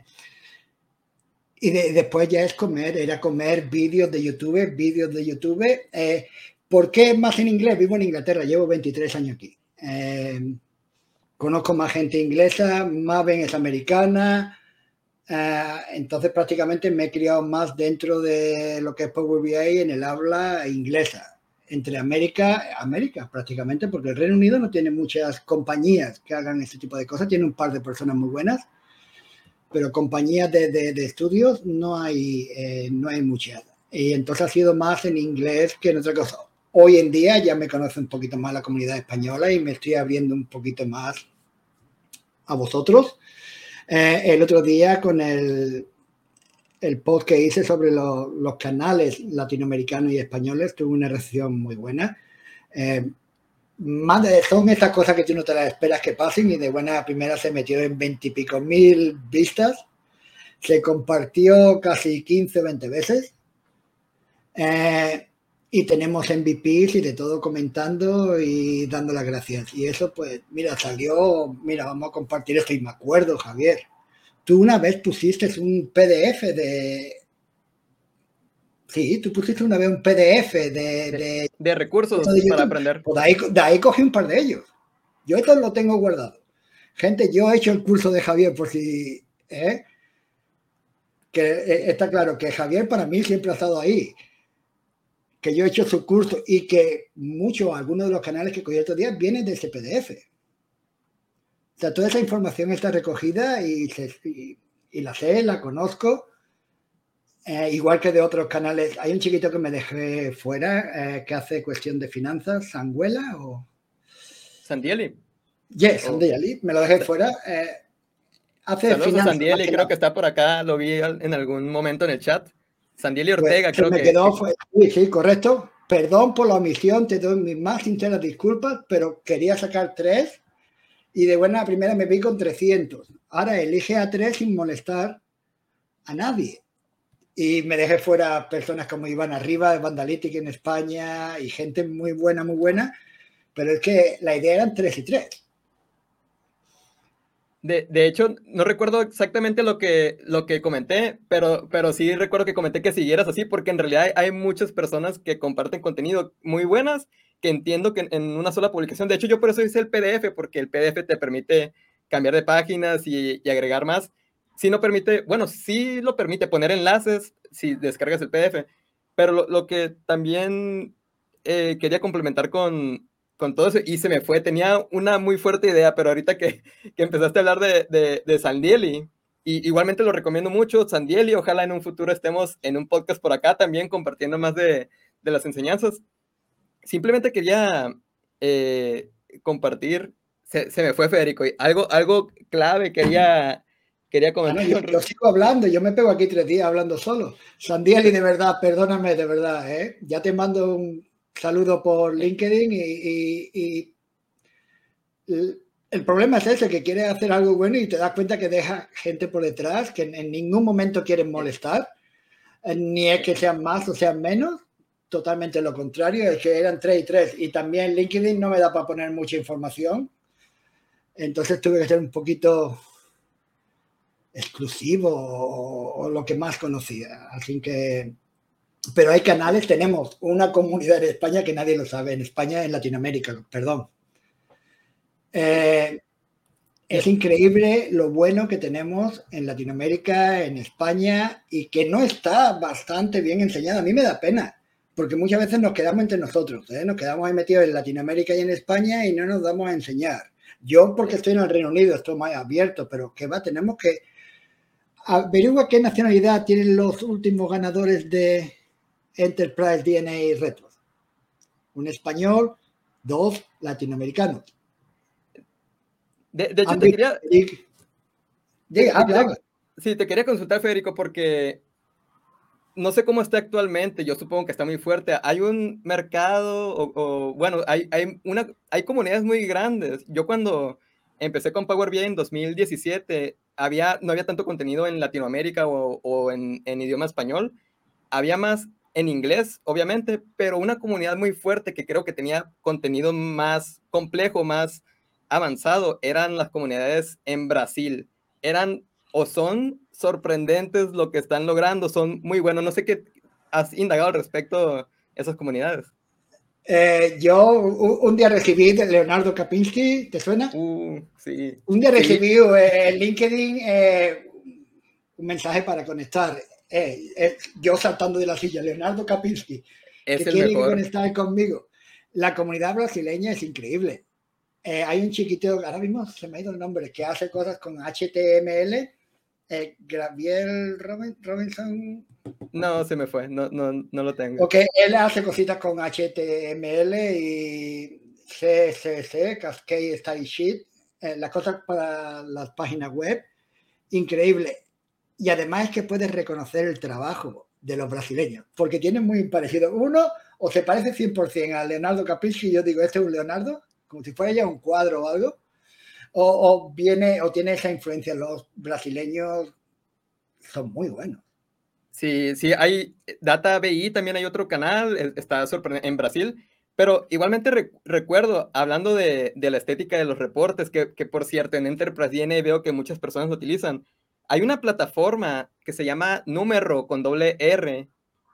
y después ya es comer, era comer vídeos de YouTube, vídeos de YouTube. Eh, ¿Por qué más en inglés? Vivo en Inglaterra, llevo 23 años aquí. Conozco más gente inglesa, Maven es americana, eh, entonces prácticamente me he criado más dentro de lo que es Power BI en el habla inglesa, entre América, América prácticamente, porque el Reino Unido no tiene muchas compañías que hagan este tipo de cosas, tiene un par de personas muy buenas, pero compañías de, de, estudios no hay, eh, no hay muchas. Y entonces ha sido más en inglés que en otra cosa. Hoy en día ya me conoce un poquito más la comunidad española y me estoy abriendo un poquito más a vosotros eh, el otro día con el, el post que hice sobre los canales latinoamericanos y españoles tuve una reacción muy buena. Eh, son estas cosas que tú no te las esperas que pasen y de buena primera se metió en veintipico mil vistas. Se compartió casi 15 o 20 veces. Eh, y tenemos MVPs y de todo comentando y dando las gracias. Y eso, pues, mira, salió, mira, vamos a compartir esto y me acuerdo, Javier. Tú una vez pusiste un PDF de... Sí, tú pusiste una vez un PDF de... De, recursos para aprender. Pues de, ahí, de ahí cogí un par de ellos. Yo esto lo tengo guardado. Gente, yo he hecho el curso de Javier por si... ¿eh? Que eh, está claro que Javier para mí siempre ha estado ahí que yo he hecho su curso y que muchos, algunos de los canales que cogí otro día vienen de ese PDF. O sea, toda esa información está recogida y, y, la sé, la conozco, eh, igual que de otros canales. Hay un chiquito que me dejé fuera eh, que hace cuestión de finanzas, Sanguela o... Sandieli. Yes, Sandieli, me lo dejé fuera. Eh, hace Saludos finanzas, Sandieli, creo que está por acá, lo vi en algún momento en el chat. Sandieli pues, Ortega, creo me que. Quedó, sí, sí, correcto. Perdón por la omisión, te doy mis más sinceras disculpas, pero quería sacar tres y de buena primera me vi con 300. Ahora elige a tres sin molestar a nadie. Y me dejé fuera personas como Iván Arriba, de Vandalytic en España y gente muy buena, muy buena. Pero es que la idea eran tres y tres. De, de, hecho, no recuerdo exactamente lo que, lo que comenté, pero, pero sí recuerdo que comenté que siguieras así, porque en realidad hay, muchas personas que comparten contenido muy buenas, que entiendo que en una sola publicación, de hecho yo por eso hice el PDF, porque el PDF te permite cambiar de páginas y, y agregar más. Si no permite, bueno, sí lo permite poner enlaces si descargas el PDF, pero lo, lo que también eh, quería complementar con, con todo eso y se me fue. Tenía una muy fuerte idea, pero ahorita que, que empezaste a hablar de, de, de Sandieli, y igualmente lo recomiendo mucho, Sandieli, ojalá en un futuro estemos en un podcast por acá también compartiendo más de, de las enseñanzas. Simplemente quería eh, compartir, se, se, me fue Federico, algo, algo clave quería, quería comentar. yo, yo, sigo hablando, yo me pego aquí tres días hablando solo. Sandieli, de verdad, perdóname, de verdad, ¿eh? ya te mando un, saludo por LinkedIn y, el problema es ese, que quiere hacer algo bueno y te das cuenta que deja gente por detrás, que en, ningún momento quieren molestar, eh, ni es que sean más o sean menos, totalmente lo contrario, es que eran tres y tres. Y también LinkedIn no me da para poner mucha información, entonces tuve que ser un poquito exclusivo o, o lo que más conocía. Así que pero hay canales, tenemos una comunidad en España que nadie lo sabe, en España, en Latinoamérica, perdón. Eh, es increíble lo bueno que tenemos en Latinoamérica, en España, y que no está bastante bien enseñado. A mí me da pena, porque muchas veces nos quedamos entre nosotros, ¿eh? nos quedamos ahí metidos en Latinoamérica y en España y no nos damos a enseñar. Yo, porque estoy en el Reino Unido, estoy más abierto, pero ¿qué va? Tenemos que averiguar qué nacionalidad tienen los últimos ganadores de, Enterprise DNA Retro. Un español, dos latinoamericanos. De, hecho, te quería... Sí, te quería consultar, Federico, porque no sé cómo está actualmente, yo supongo que está muy fuerte. Hay un mercado, o, bueno, hay, hay, una, hay comunidades muy grandes. Yo cuando empecé con Power BI en 2017, había, no había tanto contenido en Latinoamérica o, o en, en, idioma español. Había más en inglés, obviamente, pero una comunidad muy fuerte que creo que tenía contenido más complejo, más avanzado, eran las comunidades en Brasil. Eran o son sorprendentes lo que están logrando, son muy buenos. No sé qué has indagado al respecto esas comunidades. Eh, yo un, día recibí de Leonardo Kapinski, ¿te suena? Uh, sí. Un día recibí eh, en LinkedIn eh, un mensaje para conectar eh, eh, yo saltando de la silla, Leonardo Kapinski, que quiere conectar conmigo. La comunidad brasileña es increíble. Eh, hay un chiquiteo, ahora mismo se me ha ido el nombre, que hace cosas con HTML. Gabriel Robinson. No, se me fue, no, no, no lo tengo. Ok, él hace cositas con HTML y CSS, Cascade Style Sheet, las cosas para las páginas web. Increíble y además es que puedes reconocer el trabajo de los brasileños, porque tienen muy parecido. Uno o se parece 100% a Leonardo Capisci, y yo digo, este es un Leonardo, como si fuera ya un cuadro o algo, o, o viene o tiene esa influencia. Los brasileños son muy buenos. Sí, sí, hay Data BI, también hay otro canal, está en Brasil, pero igualmente recuerdo, hablando de, de, la estética de los reportes, que, que, por cierto en Enterprise DNA veo que muchas personas lo utilizan, hay una plataforma que se llama Número con doble R.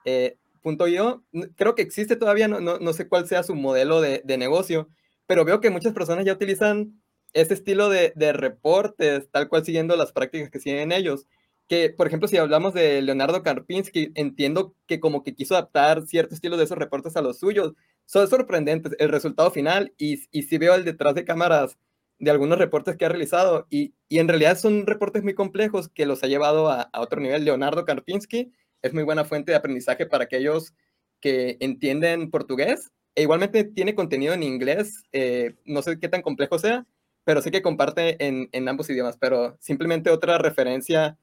Eh, punto yo, creo que existe todavía, no, no, no sé cuál sea su modelo de, de, negocio, pero veo que muchas personas ya utilizan ese estilo de, de, reportes, tal cual siguiendo las prácticas que siguen ellos. que, por ejemplo, si hablamos de Leonardo Karpinski, entiendo que como que quiso adaptar cierto estilo de esos reportes a los suyos. Son sorprendentes el resultado final y, y si veo el detrás de cámaras de algunos reportes que ha realizado y, y en realidad son reportes muy complejos que los ha llevado a, a, otro nivel. Leonardo Karpinski es muy buena fuente de aprendizaje para aquellos que entienden portugués e igualmente tiene contenido en inglés. Eh, no sé qué tan complejo sea, pero sé que comparte en, en ambos idiomas. Pero simplemente otra referencia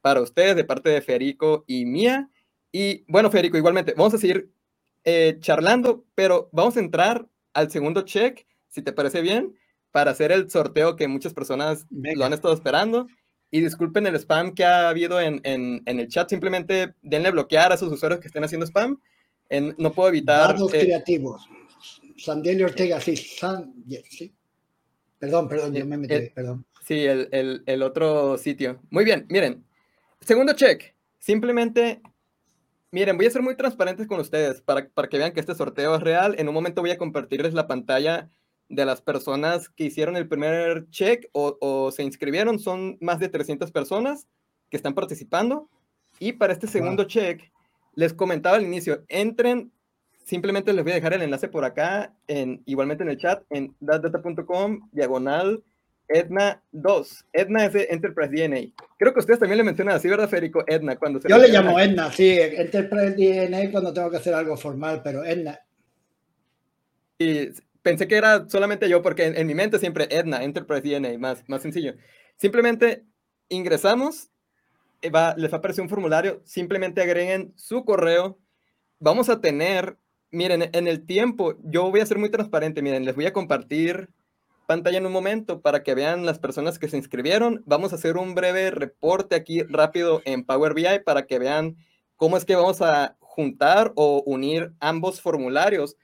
para ustedes de parte de Federico y mía. Y bueno, Federico, igualmente, vamos a seguir eh, charlando, pero vamos a entrar al segundo check, si te parece bien, para hacer el sorteo que muchas personas Venga. lo han estado esperando. Y disculpen el spam que ha habido en, en, en, el chat, simplemente denle bloquear a esos usuarios que estén haciendo spam. En, no puedo evitar... Datos eh, creativos. Sandiel Ortega, sí, San, sí. Perdón, perdón, yo me metí, el, perdón. Sí, el, el, el otro sitio. Muy bien, miren, Segundo check, simplemente, miren, voy a ser muy transparentes con ustedes para, para que vean que este sorteo es real. En un momento voy a compartirles la pantalla de las personas que hicieron el primer check o, o, se inscribieron. Son más de 300 personas que están participando. Y para este segundo wow. check, les comentaba al inicio, entren, simplemente les voy a dejar el enlace por acá, en, igualmente en el chat, en datdata.com, diagonal, Edna 2. Edna es de Enterprise DNA. Creo que ustedes también le mencionan así, ¿verdad, Federico? Edna, cuando se Yo le llamo Edna, sí, Enterprise DNA cuando tengo que hacer algo formal, pero Edna. Y pensé que era solamente yo, porque en, en mi mente siempre Edna, Enterprise DNA, más, más sencillo. Simplemente ingresamos, eh, va, les va a aparecer un formulario, simplemente agreguen su correo. Vamos a tener, miren, en el tiempo, yo voy a ser muy transparente, miren, les voy a compartir pantalla en un momento para que vean las personas que se inscribieron. Vamos a hacer un breve reporte aquí rápido en Power BI para que vean cómo es que vamos a juntar o unir ambos formularios.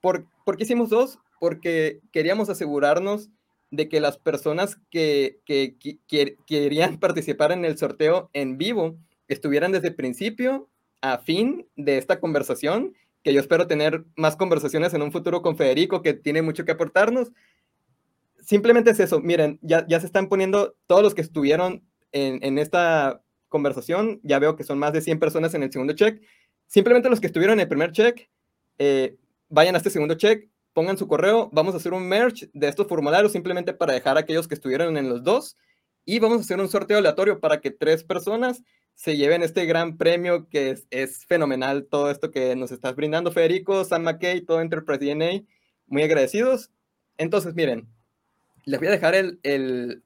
¿Por, ¿por qué hicimos dos? Porque queríamos asegurarnos de que las personas que, que, que, querían participar en el sorteo en vivo estuvieran desde principio a fin de esta conversación, que yo espero tener más conversaciones en un futuro con Federico, que tiene mucho que aportarnos, simplemente es eso. Miren, ya, ya se están poniendo todos los que estuvieron en, en, esta conversación. Ya veo que son más de 100 personas en el segundo check. Simplemente los que estuvieron en el primer check, eh, vayan a este segundo check, pongan su correo. Vamos a hacer un merge de estos formularios simplemente para dejar a aquellos que estuvieron en los dos. Y vamos a hacer un sorteo aleatorio para que tres personas se lleven este gran premio que es, es fenomenal. Todo esto que nos estás brindando, Federico, Sam McKay, todo Enterprise DNA. Muy agradecidos. Entonces, miren, les voy a dejar el, el,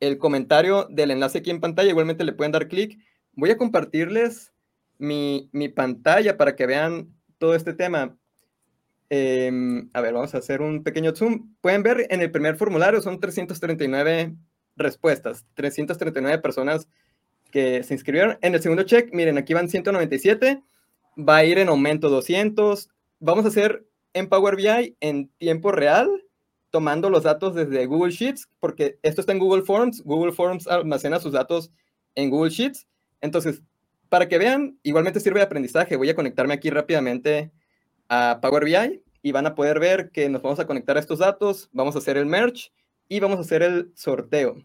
el, comentario del enlace aquí en pantalla, igualmente le pueden dar clic. Voy a compartirles mi, mi, pantalla para que vean todo este tema. Eh, a ver, vamos a hacer un pequeño zoom. Pueden ver en el primer formulario son 339 respuestas, 339 personas que se inscribieron. En el segundo check, miren, aquí van 197, va a ir en aumento 200. Vamos a hacer en Power BI en tiempo real tomando los datos desde Google Sheets, porque esto está en Google Forms, Google Forms almacena sus datos en Google Sheets. Entonces, para que vean, igualmente sirve de aprendizaje. Voy a conectarme aquí rápidamente a Power BI y van a poder ver que nos vamos a conectar a estos datos, vamos a hacer el merge y vamos a hacer el sorteo.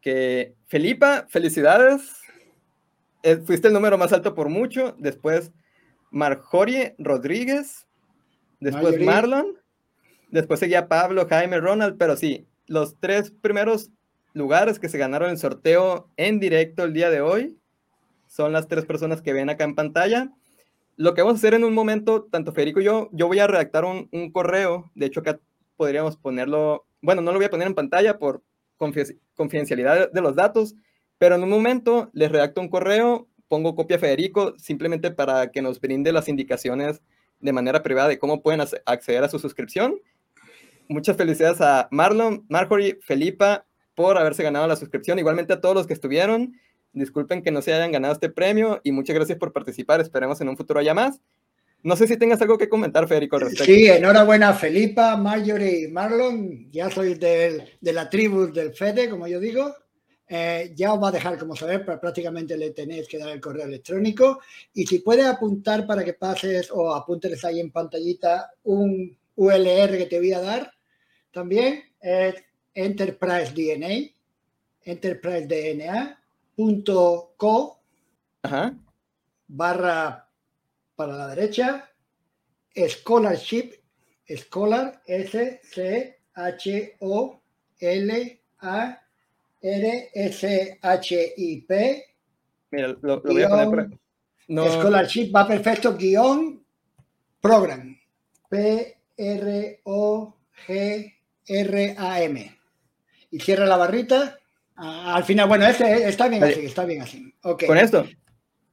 Que Felipa, felicidades. Eh, fuiste el número más alto por mucho. Después Marjorie Rodríguez. Después Marjorie. Marlon. Después seguía Pablo, Jaime, Ronald, pero sí, los tres primeros lugares que se ganaron el sorteo en directo el día de hoy son las tres personas que ven acá en pantalla. Lo que vamos a hacer en un momento, tanto Federico y yo, yo voy a redactar un, correo, de hecho acá podríamos ponerlo, bueno, no lo voy a poner en pantalla por confidencialidad de los datos, pero en un momento les redacto un correo, pongo copia a Federico, simplemente para que nos brinde las indicaciones de manera privada de cómo pueden acceder a su suscripción muchas felicidades a Marlon, Marjorie, Felipa por haberse ganado la suscripción. Igualmente a todos los que estuvieron. Disculpen que no se hayan ganado este premio y muchas gracias por participar. Esperemos en un futuro haya más. No sé si tengas algo que comentar, Federico. Al respecto. Sí, enhorabuena, Felipa, Marjorie Marlon. Ya sois de, de la tribu del FEDE, como yo digo. Eh, ya os va a dejar como saber, pero prácticamente le tenéis que dar el correo electrónico. Y si puedes apuntar para que pases o apúnteles ahí en pantallita un ULR que te voy a dar, también es Enterprise DNA, Enterprise DNA Ajá. barra para la derecha, scholarship, scholar, S, C, H, O, L, A, R, S, H, I, P. Mira, lo, lo voy a poner por aquí. No. Scholarship va perfecto, guion, program. P, R, O, G, R, A, M. Y cierra la barrita. Ah, al final, bueno, este está bien así, está bien así. Okay. ¿Con esto?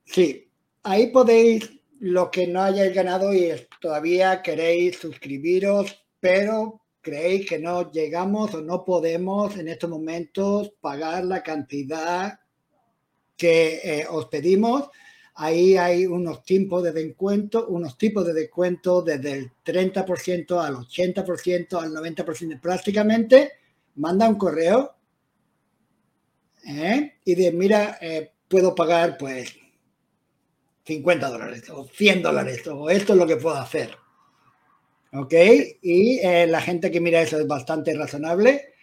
Sí. Ahí podéis, lo que no hayáis ganado y todavía queréis suscribiros, pero creéis que no llegamos o no podemos en estos momentos pagar la cantidad que eh, os pedimos. Ahí hay unos tipos de descuento, unos tipos de descuento desde el 30% al 80%, al 90% prácticamente. Manda un correo ¿eh? y de, mira, eh, puedo pagar pues 50 dólares o 100 dólares o esto es lo que puedo hacer. ¿Ok? Y eh, la gente que mira eso es bastante razonable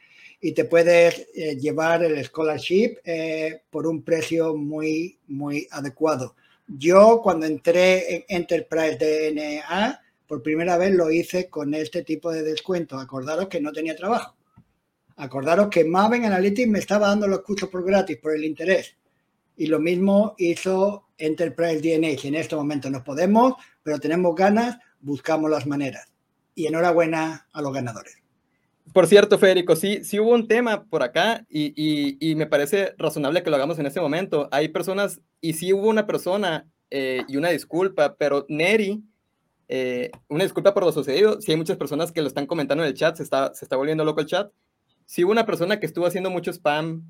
y te puedes llevar el scholarship eh, por un precio muy, muy adecuado. Yo cuando entré en Enterprise DNA, por primera vez lo hice con este tipo de descuento. Acordaros que no tenía trabajo. Acordaros que Maven Analytics me estaba dando los cursos por gratis por el interés. Y lo mismo hizo Enterprise DNA. Si en este momento no podemos, pero tenemos ganas, buscamos las maneras. Y enhorabuena a los ganadores. Por cierto, Federico, sí, sí hubo un tema por acá y, y, y, me parece razonable que lo hagamos en este momento. Hay personas, y sí hubo una persona, eh, y una disculpa, pero Neri, eh, una disculpa por lo sucedido. Sí hay muchas personas que lo están comentando en el chat, se está, se está volviendo loco el chat. Sí hubo una persona que estuvo haciendo mucho spam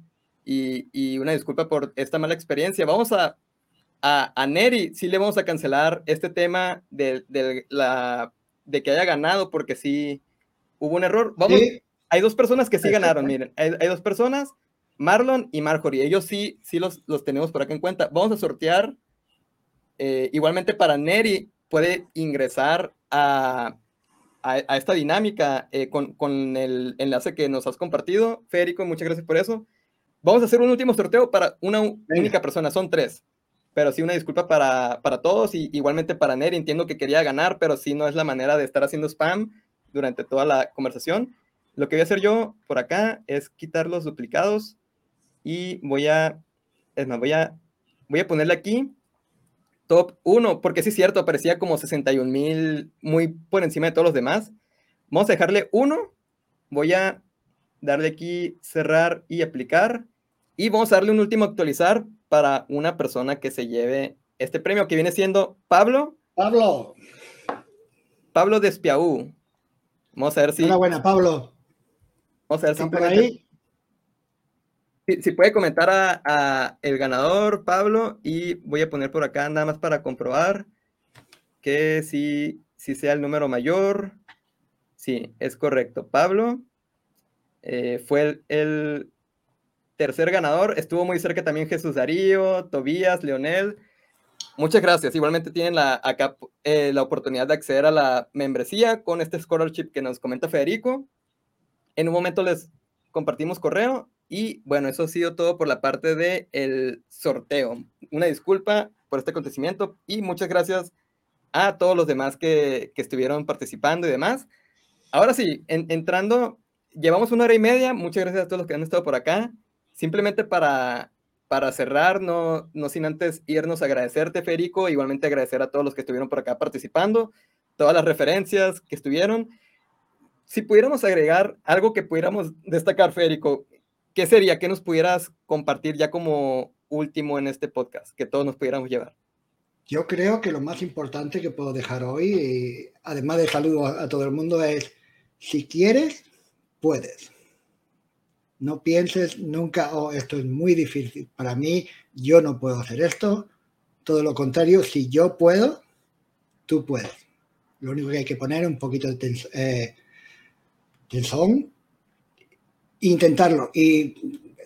y, y una disculpa por esta mala experiencia. Vamos a, a, a Neri, sí le vamos a cancelar este tema de, de, la, de que haya ganado, porque sí hubo un error. Vamos, sí. hay dos personas que sí ganaron, miren, hay, hay, dos personas, Marlon y Marjorie, ellos sí, sí los, los tenemos por acá en cuenta. Vamos a sortear, eh, igualmente para Neri, puede ingresar a, a, a esta dinámica eh, con, con, el enlace que nos has compartido. Federico, muchas gracias por eso. Vamos a hacer un último sorteo para una Venga. única persona, son tres. Pero sí, una disculpa para, para todos y igualmente para Neri. Entiendo que quería ganar, pero sí no es la manera de estar haciendo spam durante toda la conversación. Lo que voy a hacer yo por acá es quitar los duplicados y voy a, es más, voy a, voy a ponerle aquí top 1, porque sí es cierto, aparecía como 61 mil, muy por encima de todos los demás. Vamos a dejarle 1, voy a darle aquí cerrar y aplicar, y vamos a darle un último actualizar para una persona que se lleve este premio, que viene siendo Pablo. Pablo. Pablo Despiaú. Vamos a ver si. Enhorabuena, Pablo. Vamos a ver si por ahí. Si, puede comentar a, el ganador, Pablo, y voy a poner por acá nada más para comprobar que si, si sea el número mayor. Sí, es correcto. Pablo eh, fue el, el, tercer ganador. Estuvo muy cerca también Jesús Darío, Tobías, Leonel. Muchas gracias. Igualmente tienen la, acá eh, la oportunidad de acceder a la membresía con este scholarship que nos comenta Federico. En un momento les compartimos correo y bueno, eso ha sido todo por la parte del el sorteo. Una disculpa por este acontecimiento y muchas gracias a todos los demás que, que estuvieron participando y demás. Ahora sí, en, entrando, llevamos una hora y media. Muchas gracias a todos los que han estado por acá. Simplemente para, para cerrar, no, no sin antes irnos a agradecerte, Federico, igualmente agradecer a todos los que estuvieron por acá participando, todas las referencias que estuvieron. Si pudiéramos agregar algo que pudiéramos destacar, Federico, ¿qué sería? ¿Qué nos pudieras compartir ya como último en este podcast, que todos nos pudiéramos llevar? Yo creo que lo más importante que puedo dejar hoy, además de saludo a todo el mundo, es, si quieres, puedes. No pienses nunca, oh, esto es muy difícil. Para mí, yo no puedo hacer esto. Todo lo contrario, si yo puedo, tú puedes. Lo único que hay que poner es un poquito de tens eh, intentarlo. Y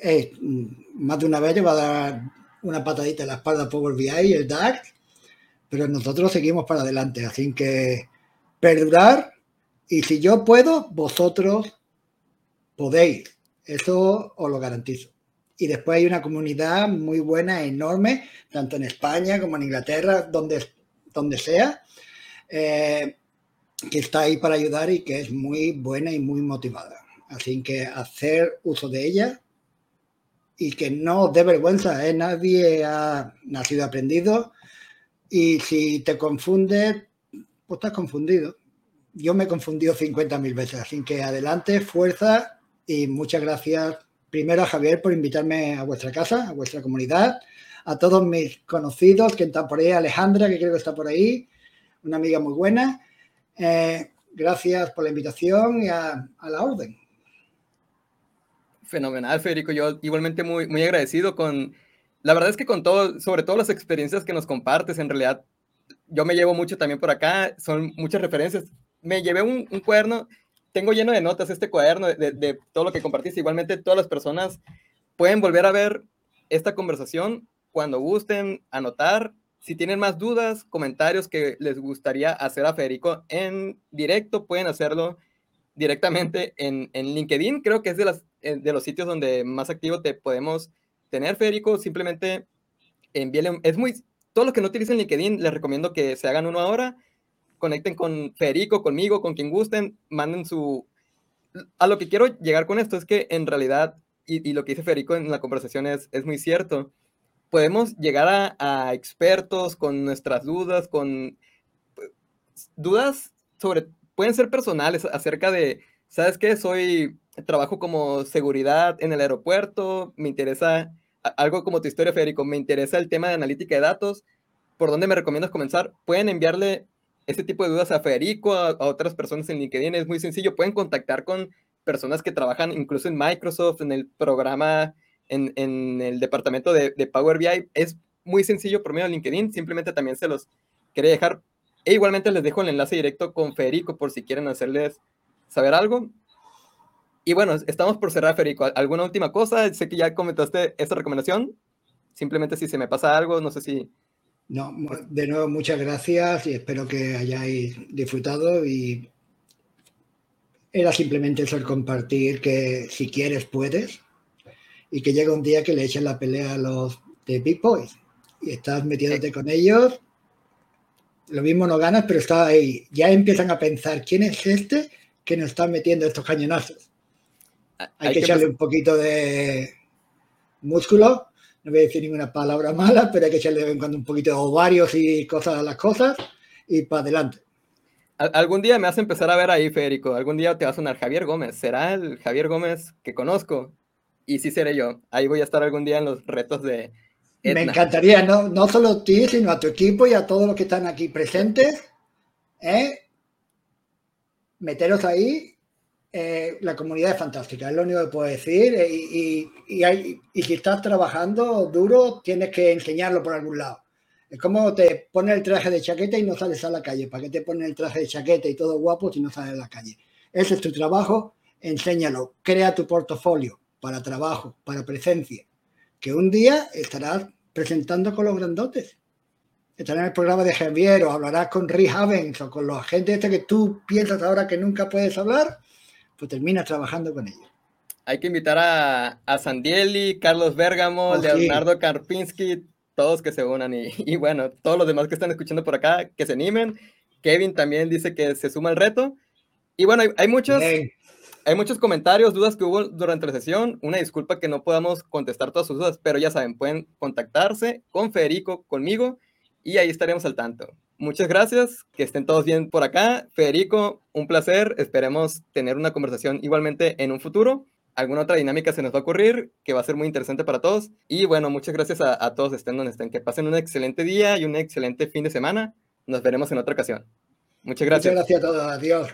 eh, más de una vez le va a dar una patadita en la espalda Power BI y el DAX, pero nosotros seguimos para adelante. Así que perdurar y si yo puedo, vosotros podéis. Eso os lo garantizo. y después hay una comunidad muy buena, enorme, tanto en España como en Inglaterra, donde, donde sea, eh, que está ahí para ayudar y que es muy buena y muy motivada. Así que hacer uso de ella y que no dé vergüenza, ¿eh? nadie ha nacido aprendido y si te confunde, pues estás confundido. Yo me he confundido 50.000 veces, así que adelante, fuerza y muchas gracias primero a Javier por invitarme a vuestra casa, a vuestra comunidad, a todos mis conocidos que están por ahí, Alejandra, que creo que está por ahí, una amiga muy buena. Eh, gracias por la invitación y a, la orden. Fenomenal, Federico. Yo igualmente muy, muy agradecido con, la verdad es que con todo, sobre todo las experiencias que nos compartes, en realidad yo me llevo mucho también por acá, son muchas referencias. Me llevé un, un cuaderno tengo lleno de notas este cuaderno de, todo lo que compartiste. Igualmente, todas las personas pueden volver a ver esta conversación cuando gusten, anotar. Si tienen más dudas, comentarios que les gustaría hacer a Federico en directo, pueden hacerlo directamente en, en LinkedIn. Creo que es de, las, de los sitios donde más activo te podemos tener, Federico. Simplemente envíenle. Es muy. Todo lo que no utilicen LinkedIn, les recomiendo que se hagan uno ahora conecten con Federico, conmigo, con quien gusten, manden su... A lo que quiero llegar con esto es que en realidad, y, lo que dice Federico en la conversación es, es muy cierto, podemos llegar a, expertos con nuestras dudas, con dudas sobre, pueden ser personales acerca de, ¿sabes qué? Soy, trabajo como seguridad en el aeropuerto, me interesa algo como tu historia, Federico, me interesa el tema de analítica de datos, ¿por dónde me recomiendas comenzar? Pueden enviarle este tipo de dudas a Federico, a, otras personas en LinkedIn, es muy sencillo. Pueden contactar con personas que trabajan incluso en Microsoft, en el programa, en, en el departamento de, de, Power BI. Es muy sencillo por medio de LinkedIn, simplemente también se los quería dejar. E igualmente les dejo el enlace directo con Federico por si quieren hacerles saber algo. Y bueno, estamos por cerrar, Federico. ¿Alguna última cosa? Sé que ya comentaste esta recomendación. Simplemente si se me pasa algo, no sé si no, de nuevo, muchas gracias y espero que hayáis disfrutado y era simplemente eso el compartir que si quieres puedes y que llega un día que le echen la pelea a los de Big Boys y estás metiéndote con ellos. Lo mismo no ganas, pero está ahí. Ya empiezan a pensar quién es este que nos está metiendo estos cañonazos. Hay, que echarle un poquito de músculo no voy a decir ninguna palabra mala, pero hay que echarle de vez en cuando un poquito de ovarios y cosas a las cosas y para adelante. Algún día me vas a empezar a ver ahí, Federico. Algún día te va a sonar Javier Gómez. ¿Será el Javier Gómez que conozco? Y sí seré yo. Ahí voy a estar algún día en los retos de. Me encantaría, no, no solo a ti, sino a tu equipo y a todos los que están aquí presentes. ¿eh? Meteros ahí eh, la comunidad es fantástica, es lo único que puedo decir. Eh, y, y, si estás trabajando duro, tienes que enseñarlo por algún lado. Es como te pones el traje de chaqueta y no sales a la calle. ¿Para qué te pones el traje de chaqueta y todo guapo si no sales a la calle? Ese es tu trabajo, enséñalo. Crea tu portafolio para trabajo, para presencia. Que un día estarás presentando con los grandotes. Estarás en el programa de Javier o hablarás con Rick Havens o con los agentes este que tú piensas ahora que nunca puedes hablar pues terminas trabajando con ellos. Hay que invitar a, a Sandieli, Carlos Bergamo, oh, Leonardo Karpinski, todos que se unan y, bueno, todos los demás que están escuchando por acá, que se animen. Kevin también dice que se suma al reto. Y bueno, hay, muchos, hay muchos comentarios, dudas que hubo durante la sesión. Una disculpa que no podamos contestar todas sus dudas, pero ya saben, pueden contactarse con Federico, conmigo, y ahí estaremos al tanto. Muchas gracias, que estén todos bien por acá. Federico, un placer. Esperemos tener una conversación igualmente en un futuro. Alguna otra dinámica se nos va a ocurrir que va a ser muy interesante para todos. Y bueno, muchas gracias a, todos, estén donde estén. Que pasen un excelente día y un excelente fin de semana. Nos veremos en otra ocasión. Muchas gracias. Muchas gracias a todos. Adiós.